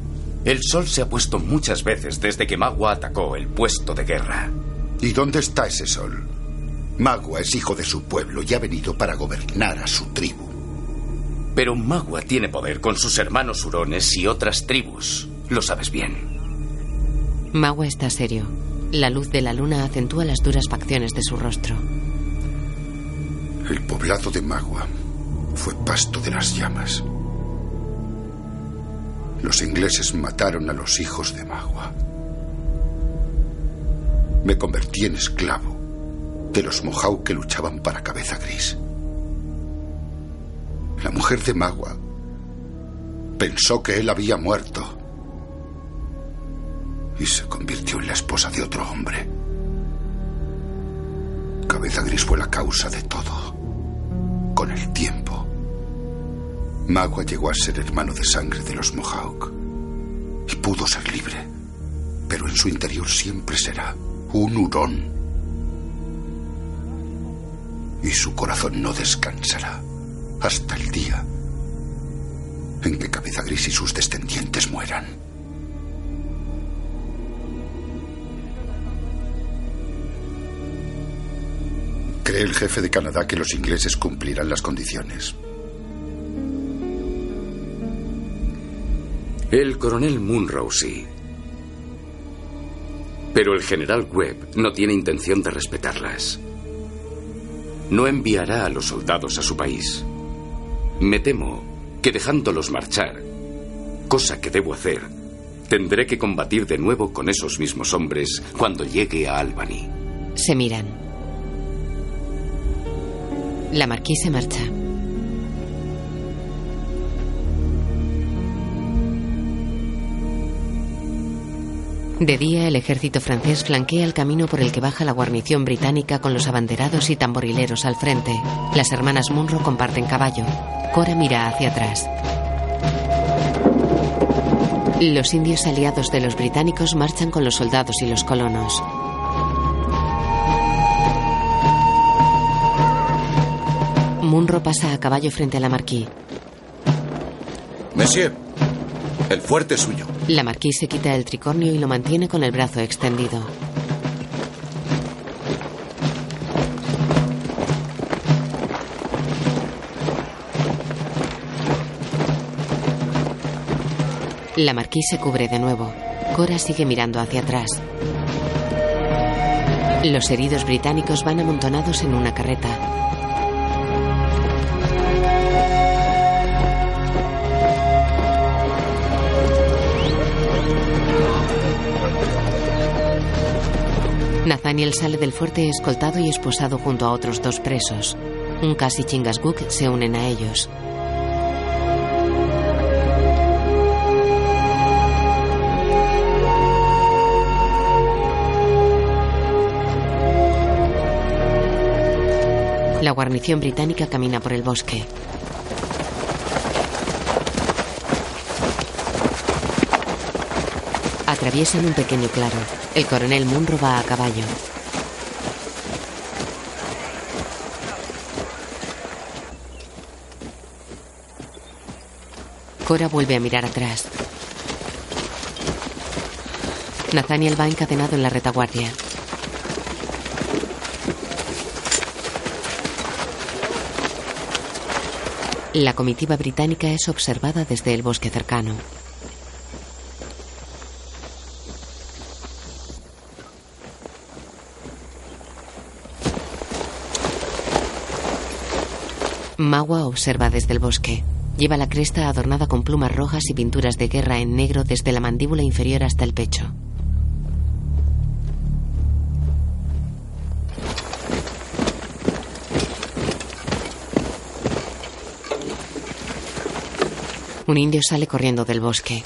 El sol se ha puesto muchas veces desde que Magua atacó el puesto de guerra. ¿Y dónde está ese sol? Magua es hijo de su pueblo y ha venido para gobernar a su tribu. Pero Magua tiene poder con sus hermanos hurones y otras tribus. Lo sabes bien. Magua está serio. La luz de la luna acentúa las duras facciones de su rostro. El poblado de Magua fue pasto de las llamas. Los ingleses mataron a los hijos de Magua. Me convertí en esclavo de los Mohawk que luchaban para Cabeza Gris. La mujer de Magua pensó que él había muerto. y se convirtió en la esposa de otro hombre. Cabeza Gris fue la causa de todo. Con el tiempo, Magua llegó a ser hermano de sangre de los Mohawk y pudo ser libre, pero en su interior siempre será un hurón. Y su corazón no descansará hasta el día en que Cabeza Gris y sus descendientes mueran. Cree el jefe de Canadá que los ingleses cumplirán las condiciones. El coronel Munro sí. Pero el general Webb no tiene intención de respetarlas. No enviará a los soldados a su país. Me temo que dejándolos marchar, cosa que debo hacer, tendré que combatir de nuevo con esos mismos hombres cuando llegue a Albany. Se miran. La marquisa marcha. De día, el ejército francés flanquea el camino por el que baja la guarnición británica con los abanderados y tamborileros al frente. Las hermanas Munro comparten caballo. Cora mira hacia atrás. Los indios aliados de los británicos marchan con los soldados y los colonos. Munro pasa a caballo frente a la marquí. Monsieur, el fuerte suyo. La marquí se quita el tricornio y lo mantiene con el brazo extendido. La marquí se cubre de nuevo. Cora sigue mirando hacia atrás. Los heridos británicos van amontonados en una carreta. Nathaniel sale del fuerte escoltado y esposado junto a otros dos presos. Un casi Chingasguk se unen a ellos. La guarnición británica camina por el bosque. Atraviesan un pequeño claro. El coronel Munro va a caballo. Cora vuelve a mirar atrás. Nathaniel va encadenado en la retaguardia. La comitiva británica es observada desde el bosque cercano. Magua observa desde el bosque. Lleva la cresta adornada con plumas rojas y pinturas de guerra en negro desde la mandíbula inferior hasta el pecho. Un indio sale corriendo del bosque.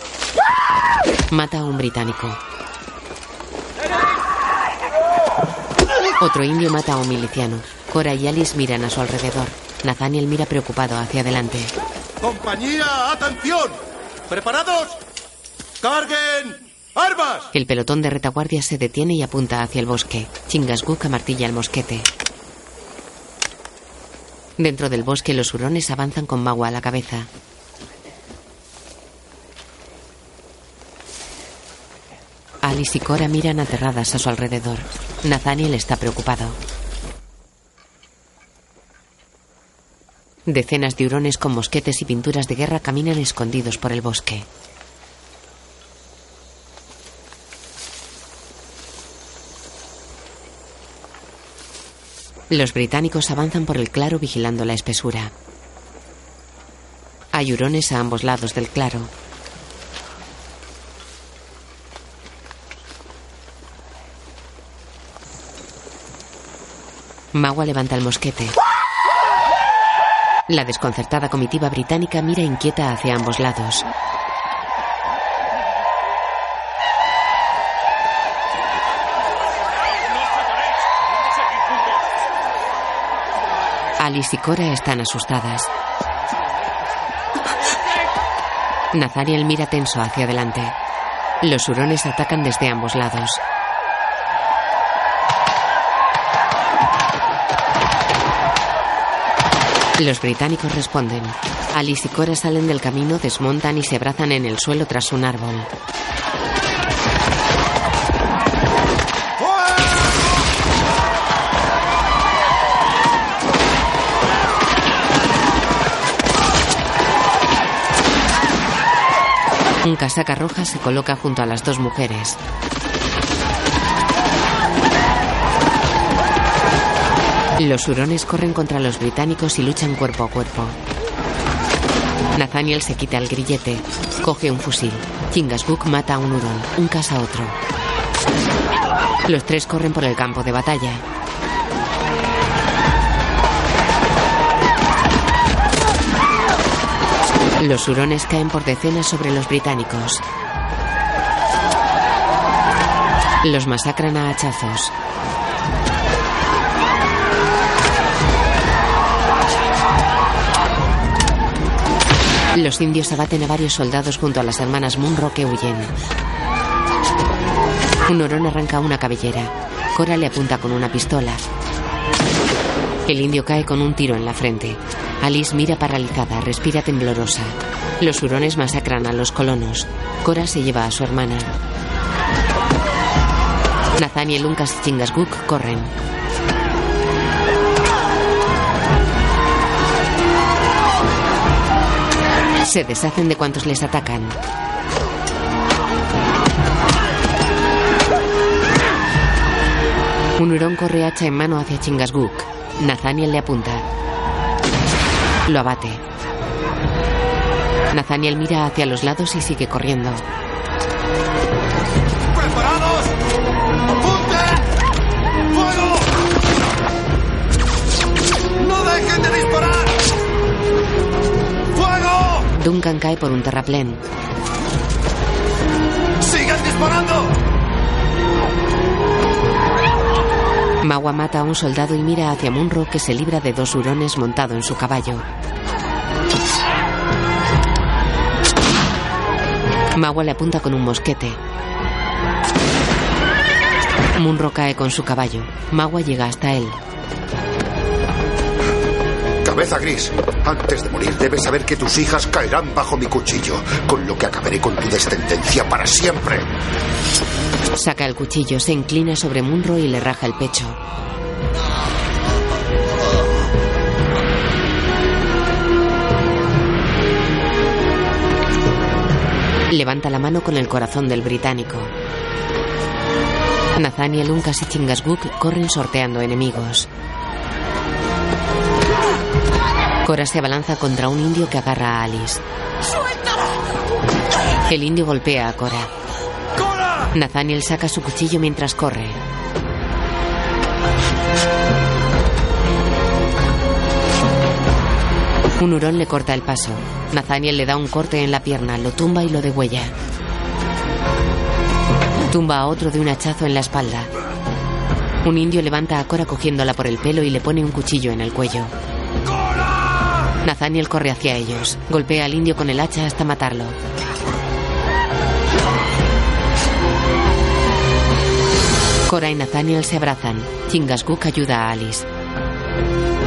Mata a un británico. Otro indio mata a un miliciano. Cora y Alice miran a su alrededor. Nathaniel mira preocupado hacia adelante. ¡Compañía, atención! ¿Preparados? ¡Carguen! ¡Armas! El pelotón de retaguardia se detiene y apunta hacia el bosque. Chingasguk amartilla el mosquete. Dentro del bosque los hurones avanzan con Magua a la cabeza. Alice y Cora miran aterradas a su alrededor. Nathaniel está preocupado. Decenas de hurones con mosquetes y pinturas de guerra caminan escondidos por el bosque. Los británicos avanzan por el claro vigilando la espesura. Hay hurones a ambos lados del claro. Magua levanta el mosquete. La desconcertada comitiva británica mira inquieta hacia ambos lados. Alice y Cora están asustadas. Nathaniel mira tenso hacia adelante. Los hurones atacan desde ambos lados. Los británicos responden. Alice y Cora salen del camino, desmontan y se abrazan en el suelo tras un árbol. Un casaca roja se coloca junto a las dos mujeres. Los hurones corren contra los británicos y luchan cuerpo a cuerpo. Nathaniel se quita el grillete, coge un fusil. Chingasguk mata a un hurón, un casa a otro. Los tres corren por el campo de batalla. Los hurones caen por decenas sobre los británicos. Los masacran a hachazos. Los indios abaten a varios soldados junto a las hermanas Munro que huyen. Un hurón arranca una cabellera. Cora le apunta con una pistola. El indio cae con un tiro en la frente. Alice mira paralizada, respira temblorosa. Los hurones masacran a los colonos. Cora se lleva a su hermana. Nathaniel, Uncas y Chingasguk corren. Se deshacen de cuantos les atacan. Un hurón corre hacha en mano hacia Chingasguk. Nathaniel le apunta. Lo abate. Nathaniel mira hacia los lados y sigue corriendo. ¡Preparados! Duncan cae por un terraplén. ¡Sigan disparando! Magua mata a un soldado y mira hacia Munro que se libra de dos hurones montado en su caballo. Magua le apunta con un mosquete. Munro cae con su caballo. Magua llega hasta él. Cabeza gris, antes de morir debes saber que tus hijas caerán bajo mi cuchillo, con lo que acabaré con tu descendencia para siempre. Saca el cuchillo, se inclina sobre Munro y le raja el pecho. Levanta la mano con el corazón del británico. Nathaniel, Uncas y Chingasguk corren sorteando enemigos. Cora se abalanza contra un indio que agarra a Alice. El indio golpea a Cora. Nathaniel saca su cuchillo mientras corre. Un hurón le corta el paso. Nathaniel le da un corte en la pierna, lo tumba y lo degüella. Tumba a otro de un hachazo en la espalda. Un indio levanta a Cora cogiéndola por el pelo y le pone un cuchillo en el cuello. Nathaniel corre hacia ellos. Golpea al indio con el hacha hasta matarlo. Cora y Nathaniel se abrazan. Chingasguk ayuda a Alice.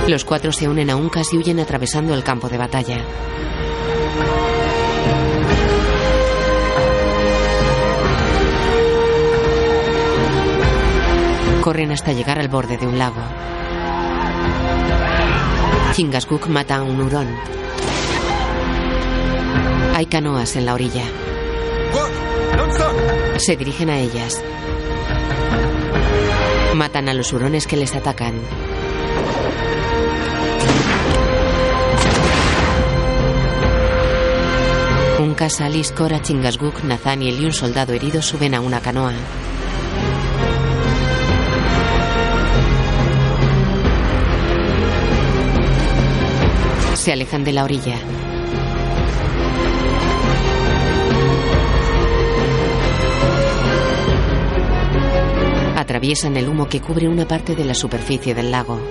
Los cuatro se unen a Uncas y huyen atravesando el campo de batalla. Corren hasta llegar al borde de un lago. Chingasguk mata a un hurón. Hay canoas en la orilla. Se dirigen a ellas. Matan a los hurones que les atacan. Un Casalis, Cora, Chingasguk, Nathaniel y un soldado herido suben a una canoa. Se alejan de la orilla. Atraviesan el humo que cubre una parte de la superficie del lago.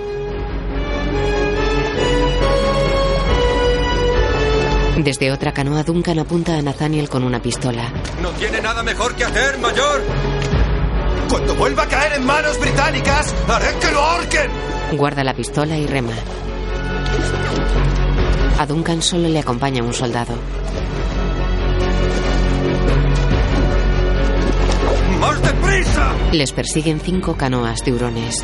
Desde otra canoa, Duncan apunta a Nathaniel con una pistola. No tiene nada mejor que hacer, mayor. Cuando vuelva a caer en manos británicas, haré que lo ahorquen. Guarda la pistola y rema. A Duncan solo le acompaña un soldado. ¡Más deprisa! Les persiguen cinco canoas de hurones.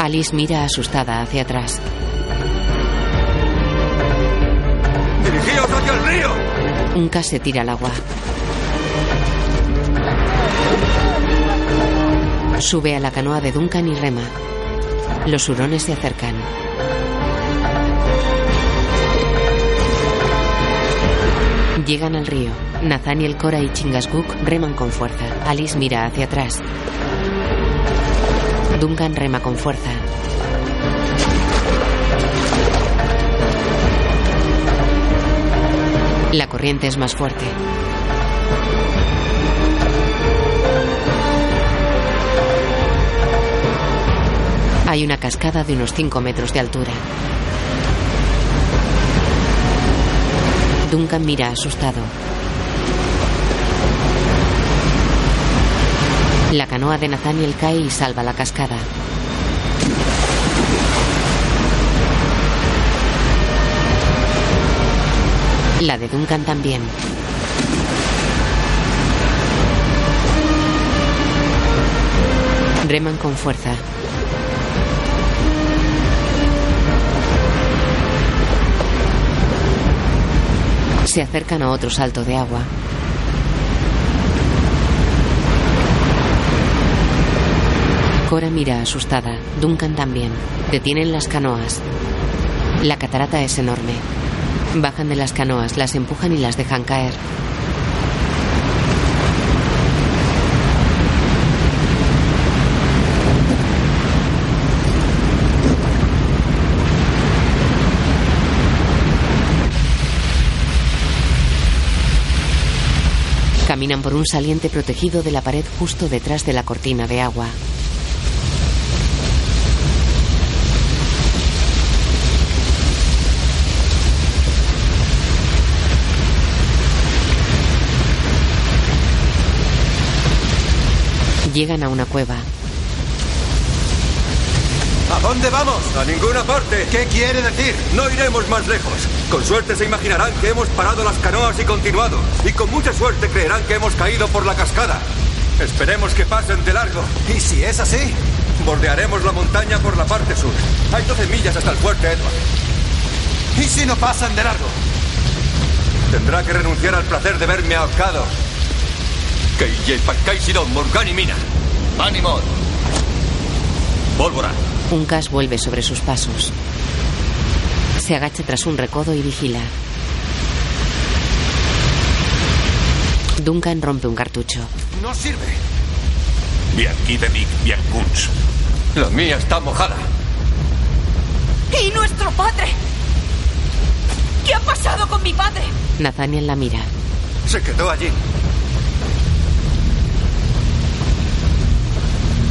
Alice mira asustada hacia atrás. ¡Dirigíos hacia el río! Un cas se tira al agua. Sube a la canoa de Duncan y rema. Los hurones se acercan. Llegan al río. Nathaniel, Cora y Chingasguk reman con fuerza. Alice mira hacia atrás. Duncan rema con fuerza. La corriente es más fuerte. Hay una cascada de unos 5 metros de altura. Duncan mira asustado. La canoa de Nathaniel cae y salva la cascada. La de Duncan también. Reman con fuerza. Se acercan a otro salto de agua. Cora mira asustada. Duncan también. Detienen las canoas. La catarata es enorme. Bajan de las canoas, las empujan y las dejan caer. Caminan por un saliente protegido de la pared justo detrás de la cortina de agua. Llegan a una cueva. ¿A dónde vamos? A ninguna parte. ¿Qué quiere decir? No iremos más lejos. Con suerte se imaginarán que hemos parado las canoas y continuado. Y con mucha suerte creerán que hemos caído por la cascada. Esperemos que pasen de largo. ¿Y si es así? Bordearemos la montaña por la parte sur. Hay 12 millas hasta el fuerte Edward. ¿Y si no pasan de largo? Tendrá que renunciar al placer de verme ahorcado. Keije Pakaisidon Morgani Mina. ¡Ánimo! Pólvora. Un cas vuelve sobre sus pasos. Se agacha tras un recodo y vigila. Duncan rompe un cartucho. No sirve. Bien, Kidemik, bien, Guns. La mía está mojada. ¿Y nuestro padre? ¿Qué ha pasado con mi padre? Nathaniel la mira. Se quedó allí.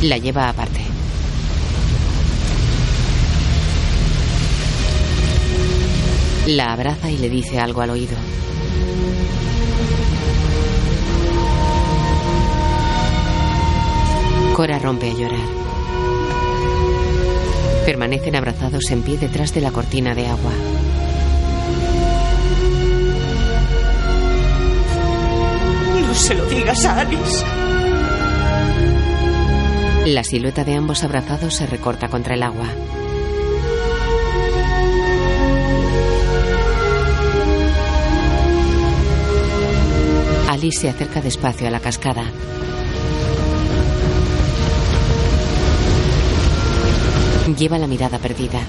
La lleva aparte. La abraza y le dice algo al oído. Cora rompe a llorar. Permanecen abrazados en pie detrás de la cortina de agua. No se lo digas a Alice. La silueta de ambos abrazados se recorta contra el agua. Alice se acerca despacio a la cascada. Lleva la mirada perdida.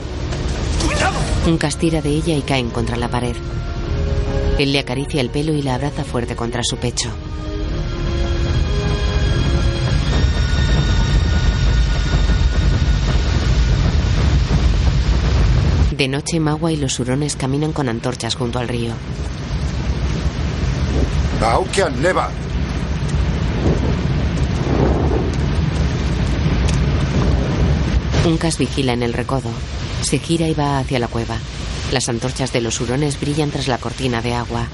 Un castira de ella y caen contra la pared. Él le acaricia el pelo y la abraza fuerte contra su pecho. De noche, Magua y los hurones caminan con antorchas junto al río. Aukean Neva. Un cas vigila en el recodo. Se gira y va hacia la cueva. Las antorchas de los hurones brillan tras la cortina de agua.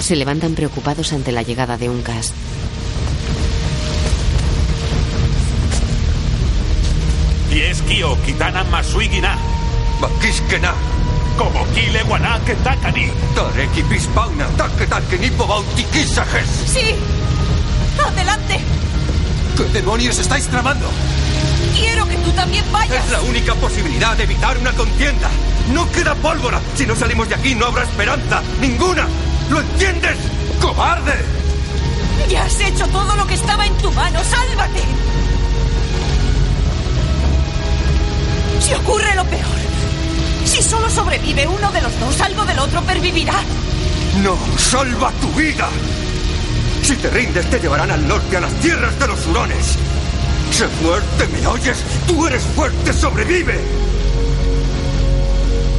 Se levantan preocupados ante la llegada de Uncas. Dieskio kitana masuigina. Bakiskena. Como kile que takani. Tareki pispauna. Taketakenipo bautikisajes. ¡Sí! ¡Adelante! ¿Qué demonios estáis tramando? Quiero que tú también vayas. Es la única posibilidad de evitar una contienda. No queda pólvora. Si no salimos de aquí no habrá esperanza. Ninguna. ¿Lo entiendes? ¡Cobarde! Ya has hecho todo lo que estaba en tu mano. ¡Sálvate! Si ocurre lo peor, si solo sobrevive uno de los dos, algo del otro pervivirá. No, salva tu vida. Si te rindes, te llevarán al norte, a las tierras de los hurones. Sé fuerte, ¿me oyes? Tú eres fuerte, sobrevive.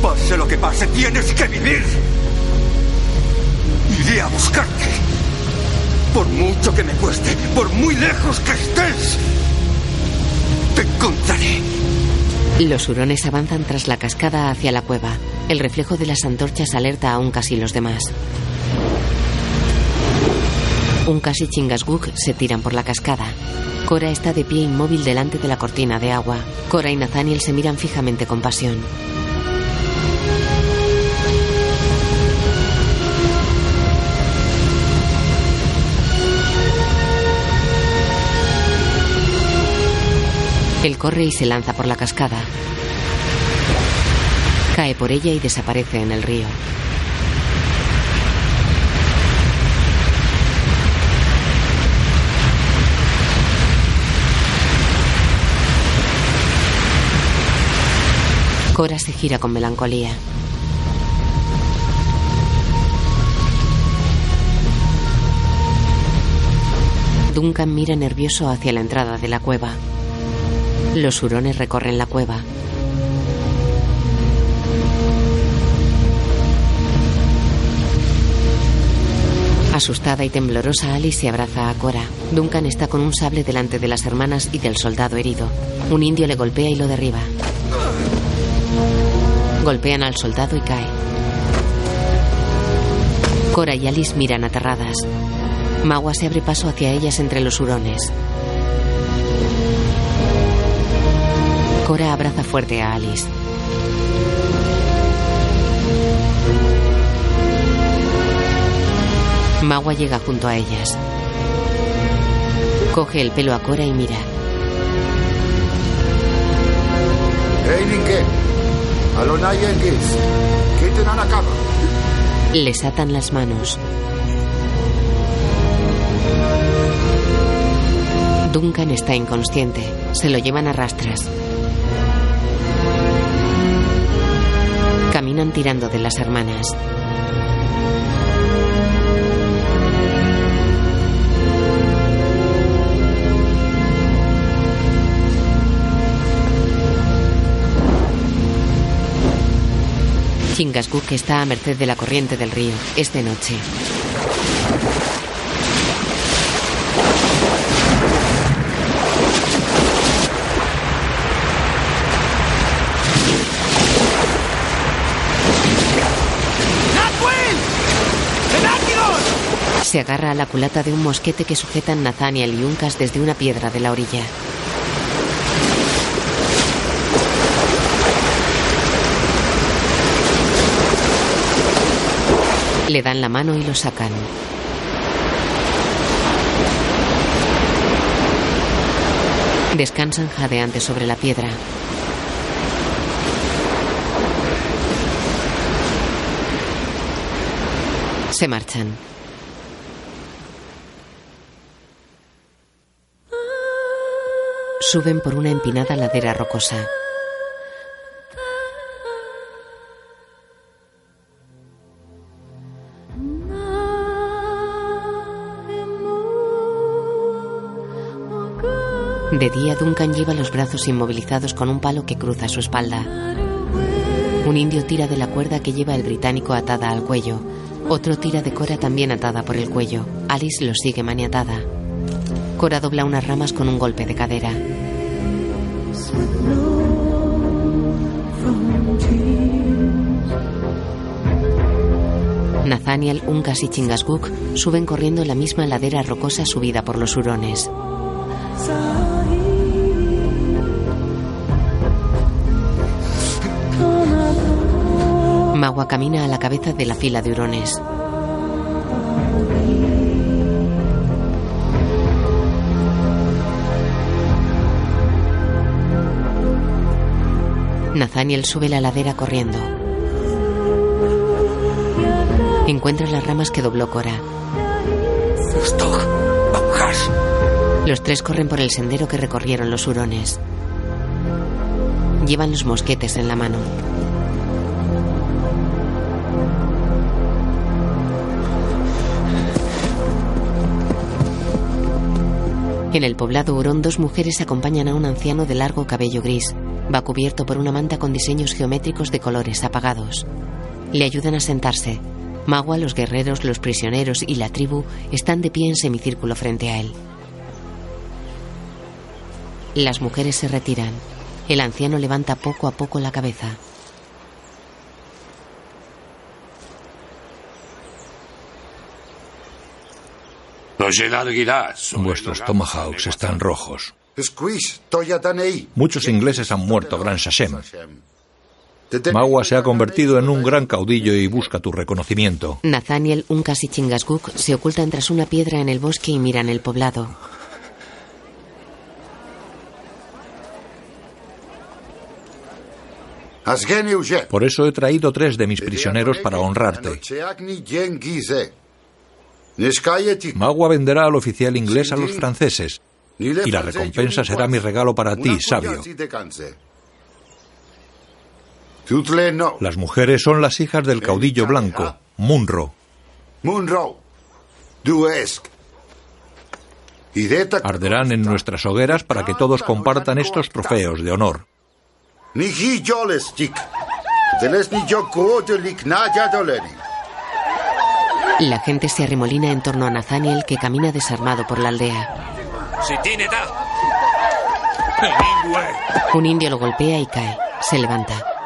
Pase lo que pase, tienes que vivir. Iré a buscarte. Por mucho que me cueste, por muy lejos que estés, te encontraré. Los hurones avanzan tras la cascada hacia la cueva. El reflejo de las antorchas alerta a Uncas y los demás. Uncas y Chingasguk se tiran por la cascada. Cora está de pie inmóvil delante de la cortina de agua. Cora y Nathaniel se miran fijamente con pasión. Él corre y se lanza por la cascada. Cae por ella y desaparece en el río. Cora se gira con melancolía. Duncan mira nervioso hacia la entrada de la cueva. Los hurones recorren la cueva. Asustada y temblorosa, Alice se abraza a Cora. Duncan está con un sable delante de las hermanas y del soldado herido. Un indio le golpea y lo derriba. Golpean al soldado y cae. Cora y Alice miran aterradas. Magua se abre paso hacia ellas entre los hurones. Cora abraza fuerte a Alice. Magua llega junto a ellas. Coge el pelo a Cora y mira. Les atan las manos. Duncan está inconsciente. Se lo llevan a rastras. Tirando de las hermanas. Chingasguk está a merced de la corriente del río. Es de noche. Se agarra a la culata de un mosquete que sujetan Nathaniel y Uncas desde una piedra de la orilla. Le dan la mano y lo sacan. Descansan jadeantes sobre la piedra. Se marchan. Suben por una empinada ladera rocosa. De día, Duncan lleva los brazos inmovilizados con un palo que cruza su espalda. Un indio tira de la cuerda que lleva el británico atada al cuello. Otro tira de Cora también atada por el cuello. Alice lo sigue maniatada. Cora dobla unas ramas con un golpe de cadera. Nathaniel, Uncas y Chingasguk suben corriendo la misma ladera rocosa subida por los hurones. Magua camina a la cabeza de la fila de hurones. Nathaniel sube la ladera corriendo. Encuentra las ramas que dobló Cora. Los tres corren por el sendero que recorrieron los hurones. Llevan los mosquetes en la mano. En el poblado hurón, dos mujeres acompañan a un anciano de largo cabello gris. Va cubierto por una manta con diseños geométricos de colores apagados. Le ayudan a sentarse. Magua, los guerreros, los prisioneros y la tribu están de pie en semicírculo frente a él. Las mujeres se retiran. El anciano levanta poco a poco la cabeza. Vuestros tomahawks están rojos. Muchos ingleses han muerto, Gran Sashem. Magua se ha convertido en un gran caudillo y busca tu reconocimiento. Nathaniel, Uncas y Chingasguk se ocultan tras una piedra en el bosque y miran el poblado. Por eso he traído tres de mis prisioneros para honrarte. Magua venderá al oficial inglés a los franceses y la recompensa será mi regalo para ti, sabio. Las mujeres son las hijas del caudillo blanco, Munro. Arderán en nuestras hogueras para que todos compartan estos trofeos de honor. La gente se arremolina en torno a Nathaniel que camina desarmado por la aldea. Un indio lo golpea y cae. Se levanta.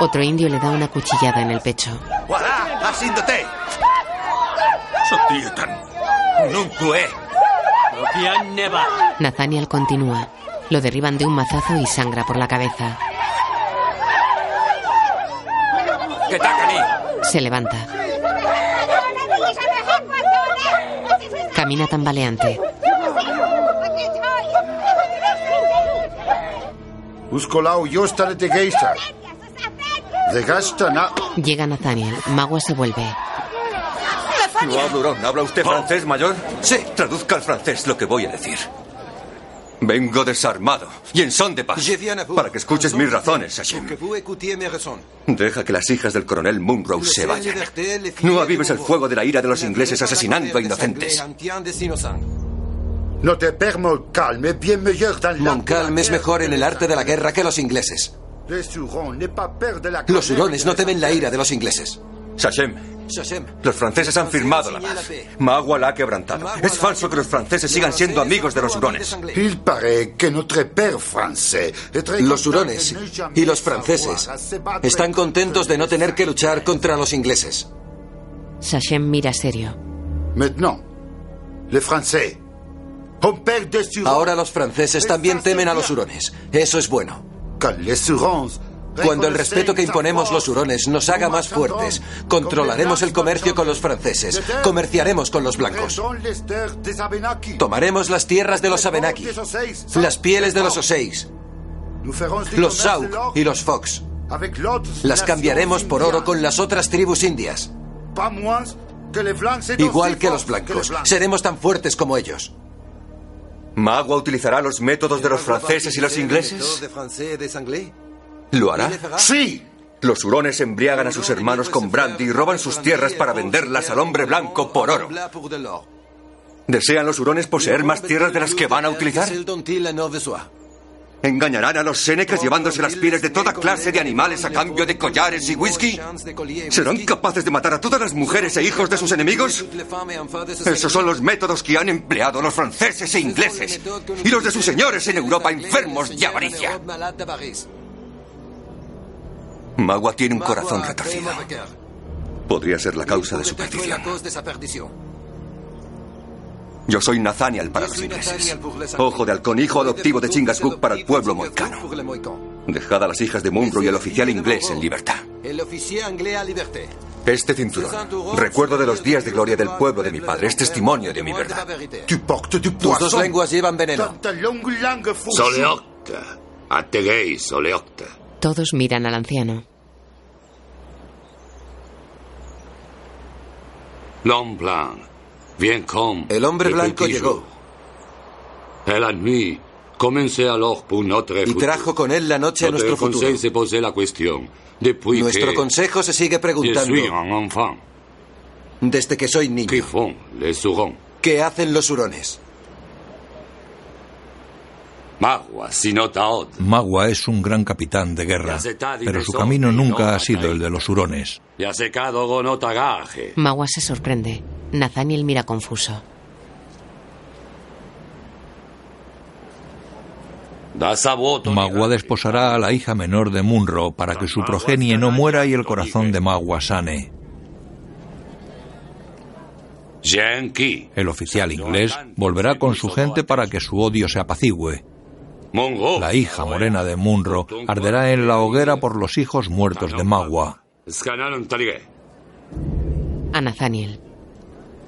Otro indio le da una cuchillada en el pecho. Nathaniel continúa. Lo derriban de un mazazo y sangra por la cabeza. Se levanta. Camina tambaleante. Llega Nathaniel. Magua se vuelve. No hablo. ¿Habla usted francés, mayor? Sí. Traduzca al francés lo que voy a decir. Vengo desarmado y en son de paz. Para que escuches mis razones, Sachem. Deja que las hijas del coronel Munro se vayan. No avives el fuego de la ira de los ingleses asesinando a inocentes. Montcalm es mejor en el arte de la guerra que los ingleses. Los hurones no temen la ira de los ingleses. Sachem, los franceses han firmado la paz. Magua la ha quebrantado. Es falso que los franceses sigan siendo amigos de los hurones. Los hurones y los franceses están contentos de no tener que luchar contra los ingleses. Sachem mira serio. Ahora los franceses también temen a los hurones. Eso es bueno. Cuando el respeto que imponemos los hurones nos haga más fuertes, controlaremos el comercio con los franceses, comerciaremos con los blancos. Tomaremos las tierras de los Abenaki, las pieles de los Oseis, los Sauk y los Fox. Las cambiaremos por oro con las otras tribus indias. Igual que los blancos. Seremos tan fuertes como ellos. ¿Magua utilizará los métodos de los franceses y los ingleses? ¿Lo hará? Sí. Los hurones embriagan a sus hermanos con brandy y roban sus tierras para venderlas al hombre blanco por oro. ¿Desean los hurones poseer más tierras de las que van a utilizar? ¿Engañarán a los sénecas llevándose las pieles de toda clase de animales a cambio de collares y whisky? ¿Serán capaces de matar a todas las mujeres e hijos de sus enemigos? Esos son los métodos que han empleado los franceses e ingleses y los de sus señores en Europa enfermos de avaricia. Magua tiene un corazón retorcido. Podría ser la causa de su perdición. Yo soy Nathaniel para los ingleses. Ojo de halcón, hijo adoptivo de Chingasguk para el pueblo moicano. Dejad a las hijas de Munro y al oficial inglés en libertad. Este cinturón, recuerdo de los días de gloria del pueblo de mi padre, es testimonio de mi verdad. Tus dos lenguas llevan veneno. Soleocta. Ategei, Soleocta. Todos miran al anciano. L'homme blanc. Bien comme. El hombre blanco llegó. la nuit, Y trajo con él la noche a nuestro futuro. conseil se posait la question. Depuis Nuestro que consejo se sigue je preguntando, suis un enfant, desde que soy niño? ¿qué hacen los hurones? Magua, es un gran capitán de guerra, pero su camino nunca ha sido el de los hurones. Magua se sorprende. Nathaniel mira confuso. Magua desposará a la hija menor de Munro para que su progenie no muera y el corazón de Magua sane. Yankee. El oficial inglés volverá con su gente para que su odio se apacigüe. Mongo. La hija morena de Munro arderá en la hoguera por los hijos muertos de Magua. A Nathaniel.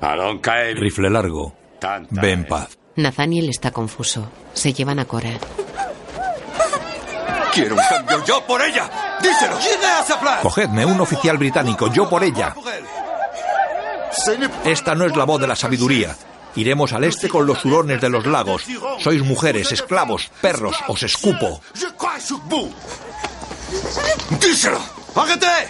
Rifle largo. Ve en paz. Nathaniel está confuso. Se llevan a Cora. Quiero un cambio yo por ella. Díselo. Cogedme un oficial británico, yo por ella. Esta no es la voz de la sabiduría. Iremos al este con los hurones de los lagos. Sois mujeres, esclavos, perros, os escupo. ¡Díselo! ¡Hágate!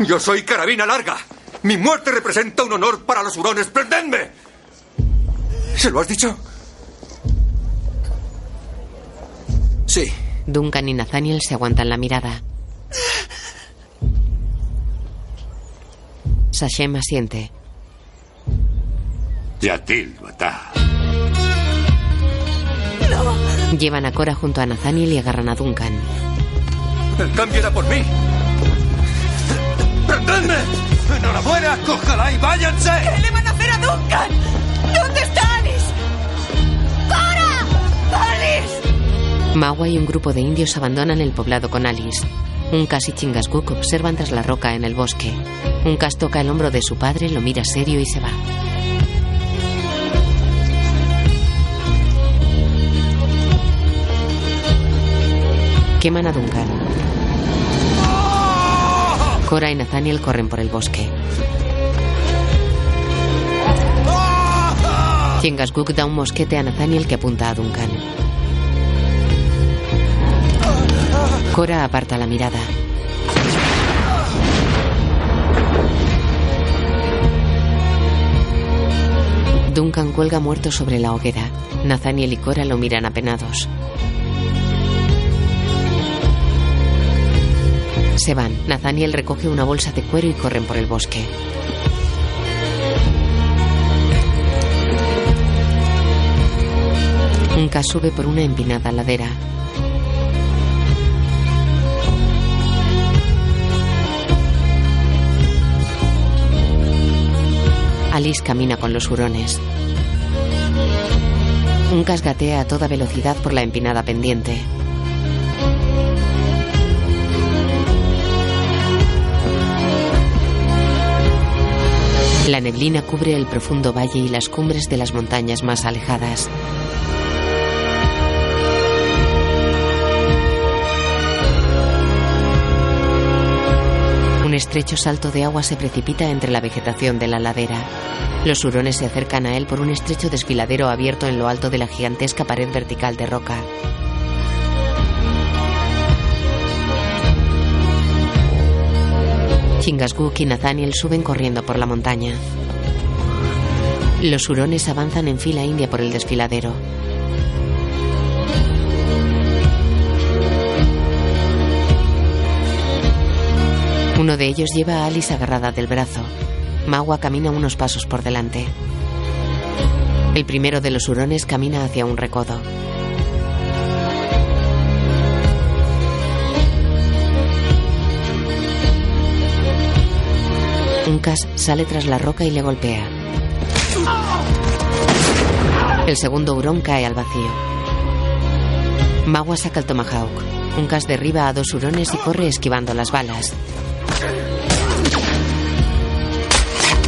Yo soy carabina larga. Mi muerte representa un honor para los hurones. ¡Prendedme! ¿Se lo has dicho? Sí. Duncan y Nathaniel se aguantan la mirada. Sachem asiente. Yatil, Bata. Llevan a Cora junto a Nathaniel y agarran a Duncan. El cambio era por mí. ¡Prendedme! ¡Enhorabuena! ¡Cójala y váyanse! ¿Qué le van a hacer a Duncan? ¿Dónde está Alice? ¡Cora! ¡Alice! Magua y un grupo de indios abandonan el poblado con Alice. Un casi Chingasguk observan tras la roca en el bosque. Un cas toca el hombro de su padre, lo mira serio y se va. Queman a Duncan. Cora y Nathaniel corren por el bosque. Chingasguk da un mosquete a Nathaniel que apunta a Duncan. Cora aparta la mirada. Duncan cuelga muerto sobre la hoguera. Nathaniel y Cora lo miran apenados. Se van. Nathaniel recoge una bolsa de cuero y corren por el bosque. Un K sube por una empinada ladera. Alice camina con los hurones. Un casgatea a toda velocidad por la empinada pendiente. La neblina cubre el profundo valle y las cumbres de las montañas más alejadas. Un estrecho salto de agua se precipita entre la vegetación de la ladera. Los hurones se acercan a él por un estrecho desfiladero abierto en lo alto de la gigantesca pared vertical de roca. Chingachgook y Nathaniel suben corriendo por la montaña. Los hurones avanzan en fila india por el desfiladero. Uno de ellos lleva a Alice agarrada del brazo. Magua camina unos pasos por delante. El primero de los hurones camina hacia un recodo. Un cas sale tras la roca y le golpea. El segundo hurón cae al vacío. Magua saca el tomahawk. Un cas derriba a dos hurones y corre esquivando las balas.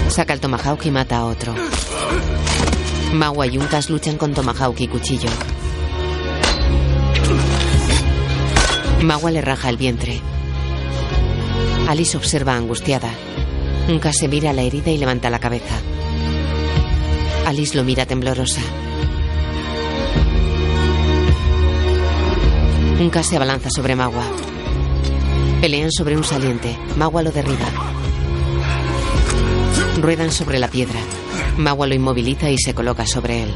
Saca el tomahawk y mata a otro. Magua y un cas luchan con tomahawk y cuchillo. Magua le raja el vientre. Alice observa angustiada. Un cas se mira la herida y levanta la cabeza. Alice lo mira temblorosa. Un cas se abalanza sobre Magua. Pelean sobre un saliente. Magua lo derriba. Ruedan sobre la piedra. Magua lo inmoviliza y se coloca sobre él.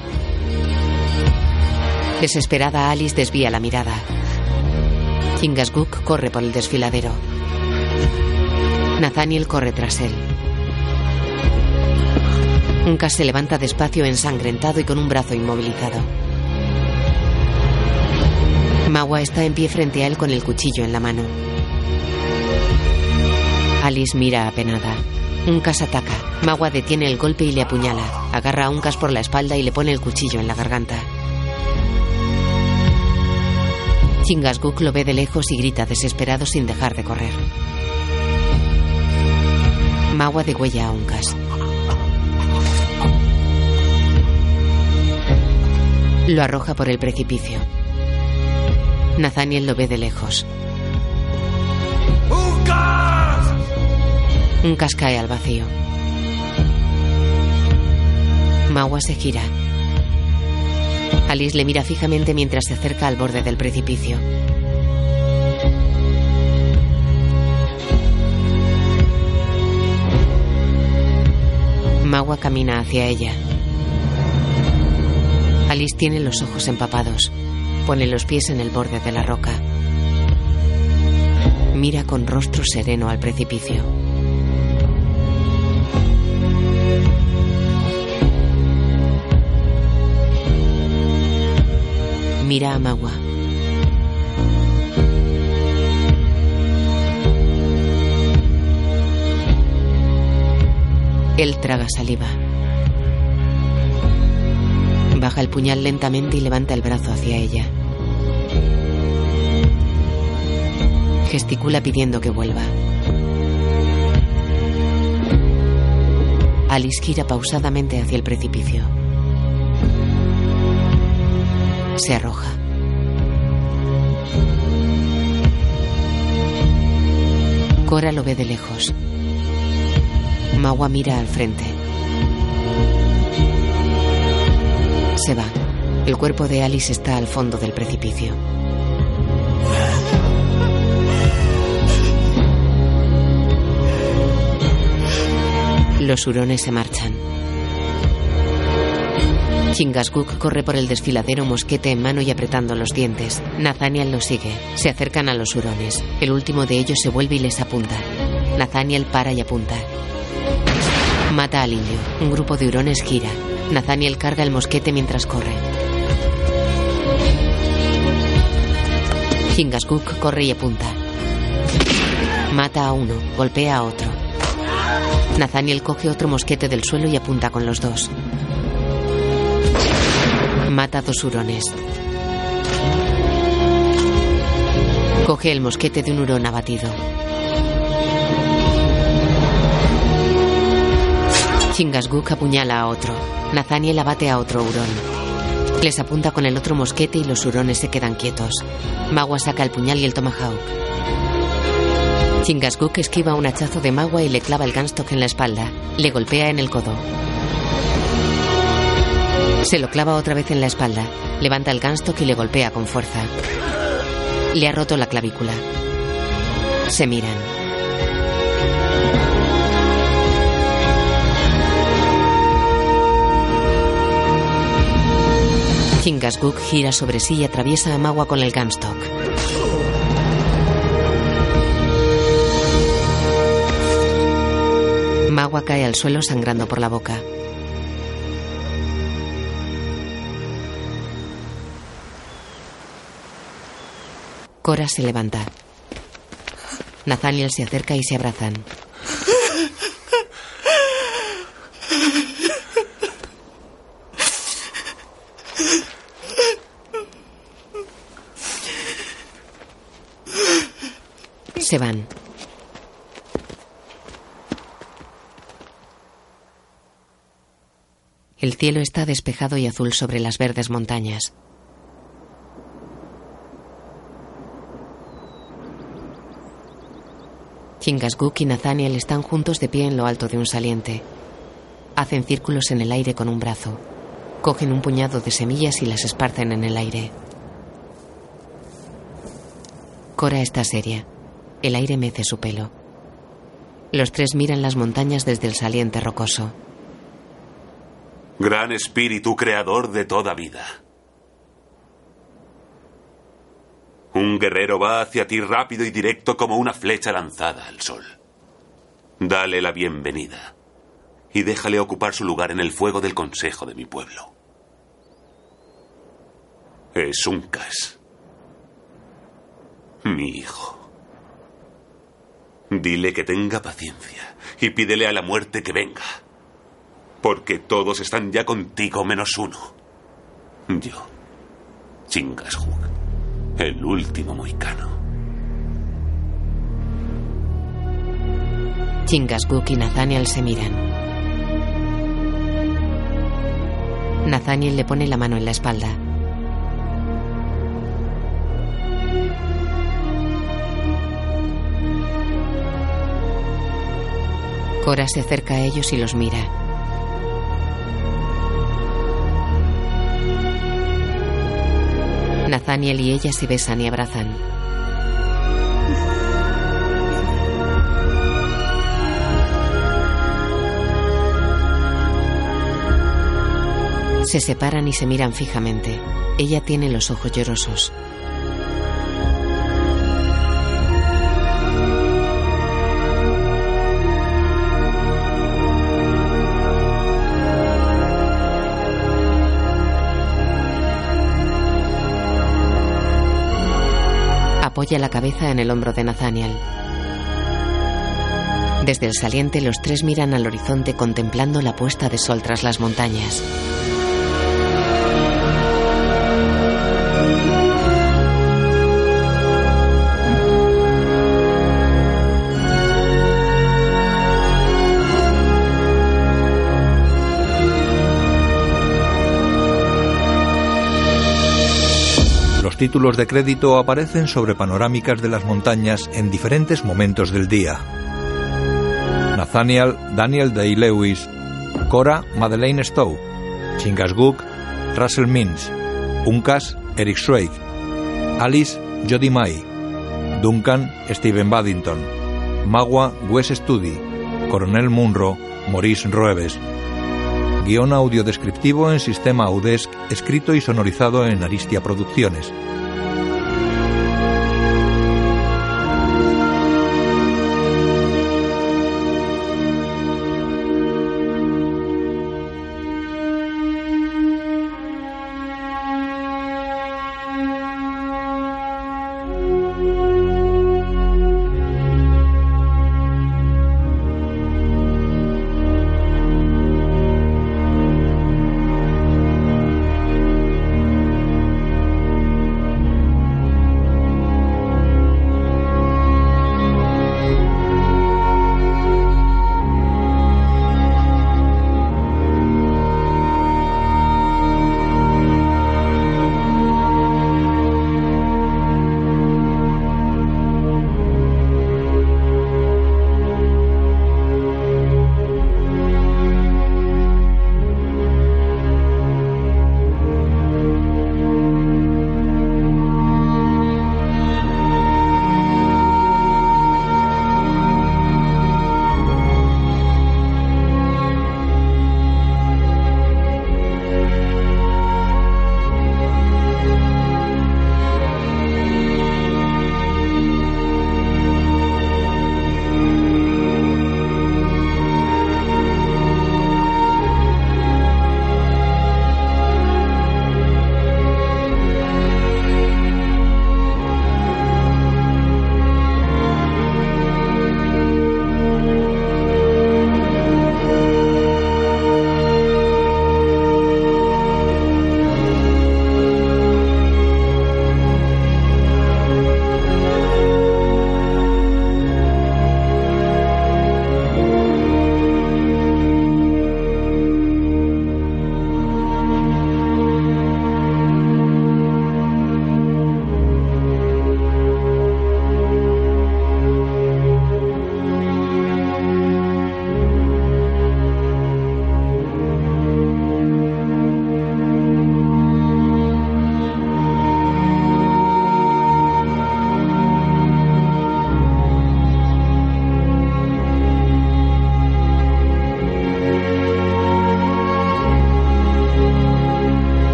Desesperada, Alice desvía la mirada. Kingasguk corre por el desfiladero. Nathaniel corre tras él. Un cas se levanta despacio ensangrentado y con un brazo inmovilizado. Magua está en pie frente a él con el cuchillo en la mano. Alice mira apenada. Un cas ataca. Magua detiene el golpe y le apuñala. Agarra a un cas por la espalda y le pone el cuchillo en la garganta. Chingasguk lo ve de lejos y grita desesperado sin dejar de correr. Magua degüella a un cas. Lo arroja por el precipicio. Nathaniel lo ve de lejos. Un cas cae al vacío. Magua se gira. Alice le mira fijamente mientras se acerca al borde del precipicio. Magua camina hacia ella. Alice tiene los ojos empapados. Pone los pies en el borde de la roca. Mira con rostro sereno al precipicio. Mira a Magua. Él traga saliva. Baja el puñal lentamente y levanta el brazo hacia ella. Gesticula pidiendo que vuelva. Alice gira pausadamente hacia el precipicio. Se arroja. Cora lo ve de lejos. Magua mira al frente. Se va. El cuerpo de Alice está al fondo del precipicio. Los hurones se marchan. Chingasguk corre por el desfiladero mosquete en mano y apretando los dientes. Nathaniel lo sigue. Se acercan a los hurones. El último de ellos se vuelve y les apunta. Nathaniel para y apunta. Mata al indio. Un grupo de hurones gira. Nathaniel carga el mosquete mientras corre. Chingasguk corre y apunta. Mata a uno, golpea a otro. Nathaniel coge otro mosquete del suelo y apunta con los dos. Mata a dos hurones. Coge el mosquete de un hurón abatido. Chingasguk apuñala a otro. Nathaniel abate a otro hurón. Les apunta con el otro mosquete y los hurones se quedan quietos. Magua saca el puñal y el tomahawk. Chingasguk esquiva un hachazo de Magua y le clava el ganstock en la espalda. Le golpea en el codo. Se lo clava otra vez en la espalda. Levanta el ganstock y le golpea con fuerza. Le ha roto la clavícula. Se miran. Chingasguk gira sobre sí y atraviesa a Magua con el ganstock. agua cae al suelo sangrando por la boca. Cora se levanta. Nathaniel se acerca y se abrazan. Se van. El cielo está despejado y azul sobre las verdes montañas. Chingasguk y Nathaniel están juntos de pie en lo alto de un saliente. Hacen círculos en el aire con un brazo. Cogen un puñado de semillas y las esparcen en el aire. Cora está seria. El aire mece su pelo. Los tres miran las montañas desde el saliente rocoso. Gran espíritu creador de toda vida. Un guerrero va hacia ti rápido y directo como una flecha lanzada al sol. Dale la bienvenida y déjale ocupar su lugar en el fuego del consejo de mi pueblo. Es un cas. Mi hijo. Dile que tenga paciencia y pídele a la muerte que venga. Porque todos están ya contigo menos uno. Yo. Chingashug. El último moicano. Chingasguk y Nathaniel se miran. Nathaniel le pone la mano en la espalda. Cora se acerca a ellos y los mira. Nathaniel y ella se besan y abrazan. Se separan y se miran fijamente. Ella tiene los ojos llorosos. Apoya la cabeza en el hombro de Nathaniel. Desde el saliente los tres miran al horizonte contemplando la puesta de sol tras las montañas. Los títulos de crédito aparecen sobre panorámicas de las montañas en diferentes momentos del día. Nathaniel Daniel Day-Lewis, Cora Madeleine Stowe, Chingasguk Russell Mins, Uncas Eric Schweig, Alice Jody May, Duncan Stephen Baddington, Magua Wes Studi, Coronel Munro Maurice Roeves. Guión audio descriptivo en sistema Audesc, escrito y sonorizado en Aristia Producciones.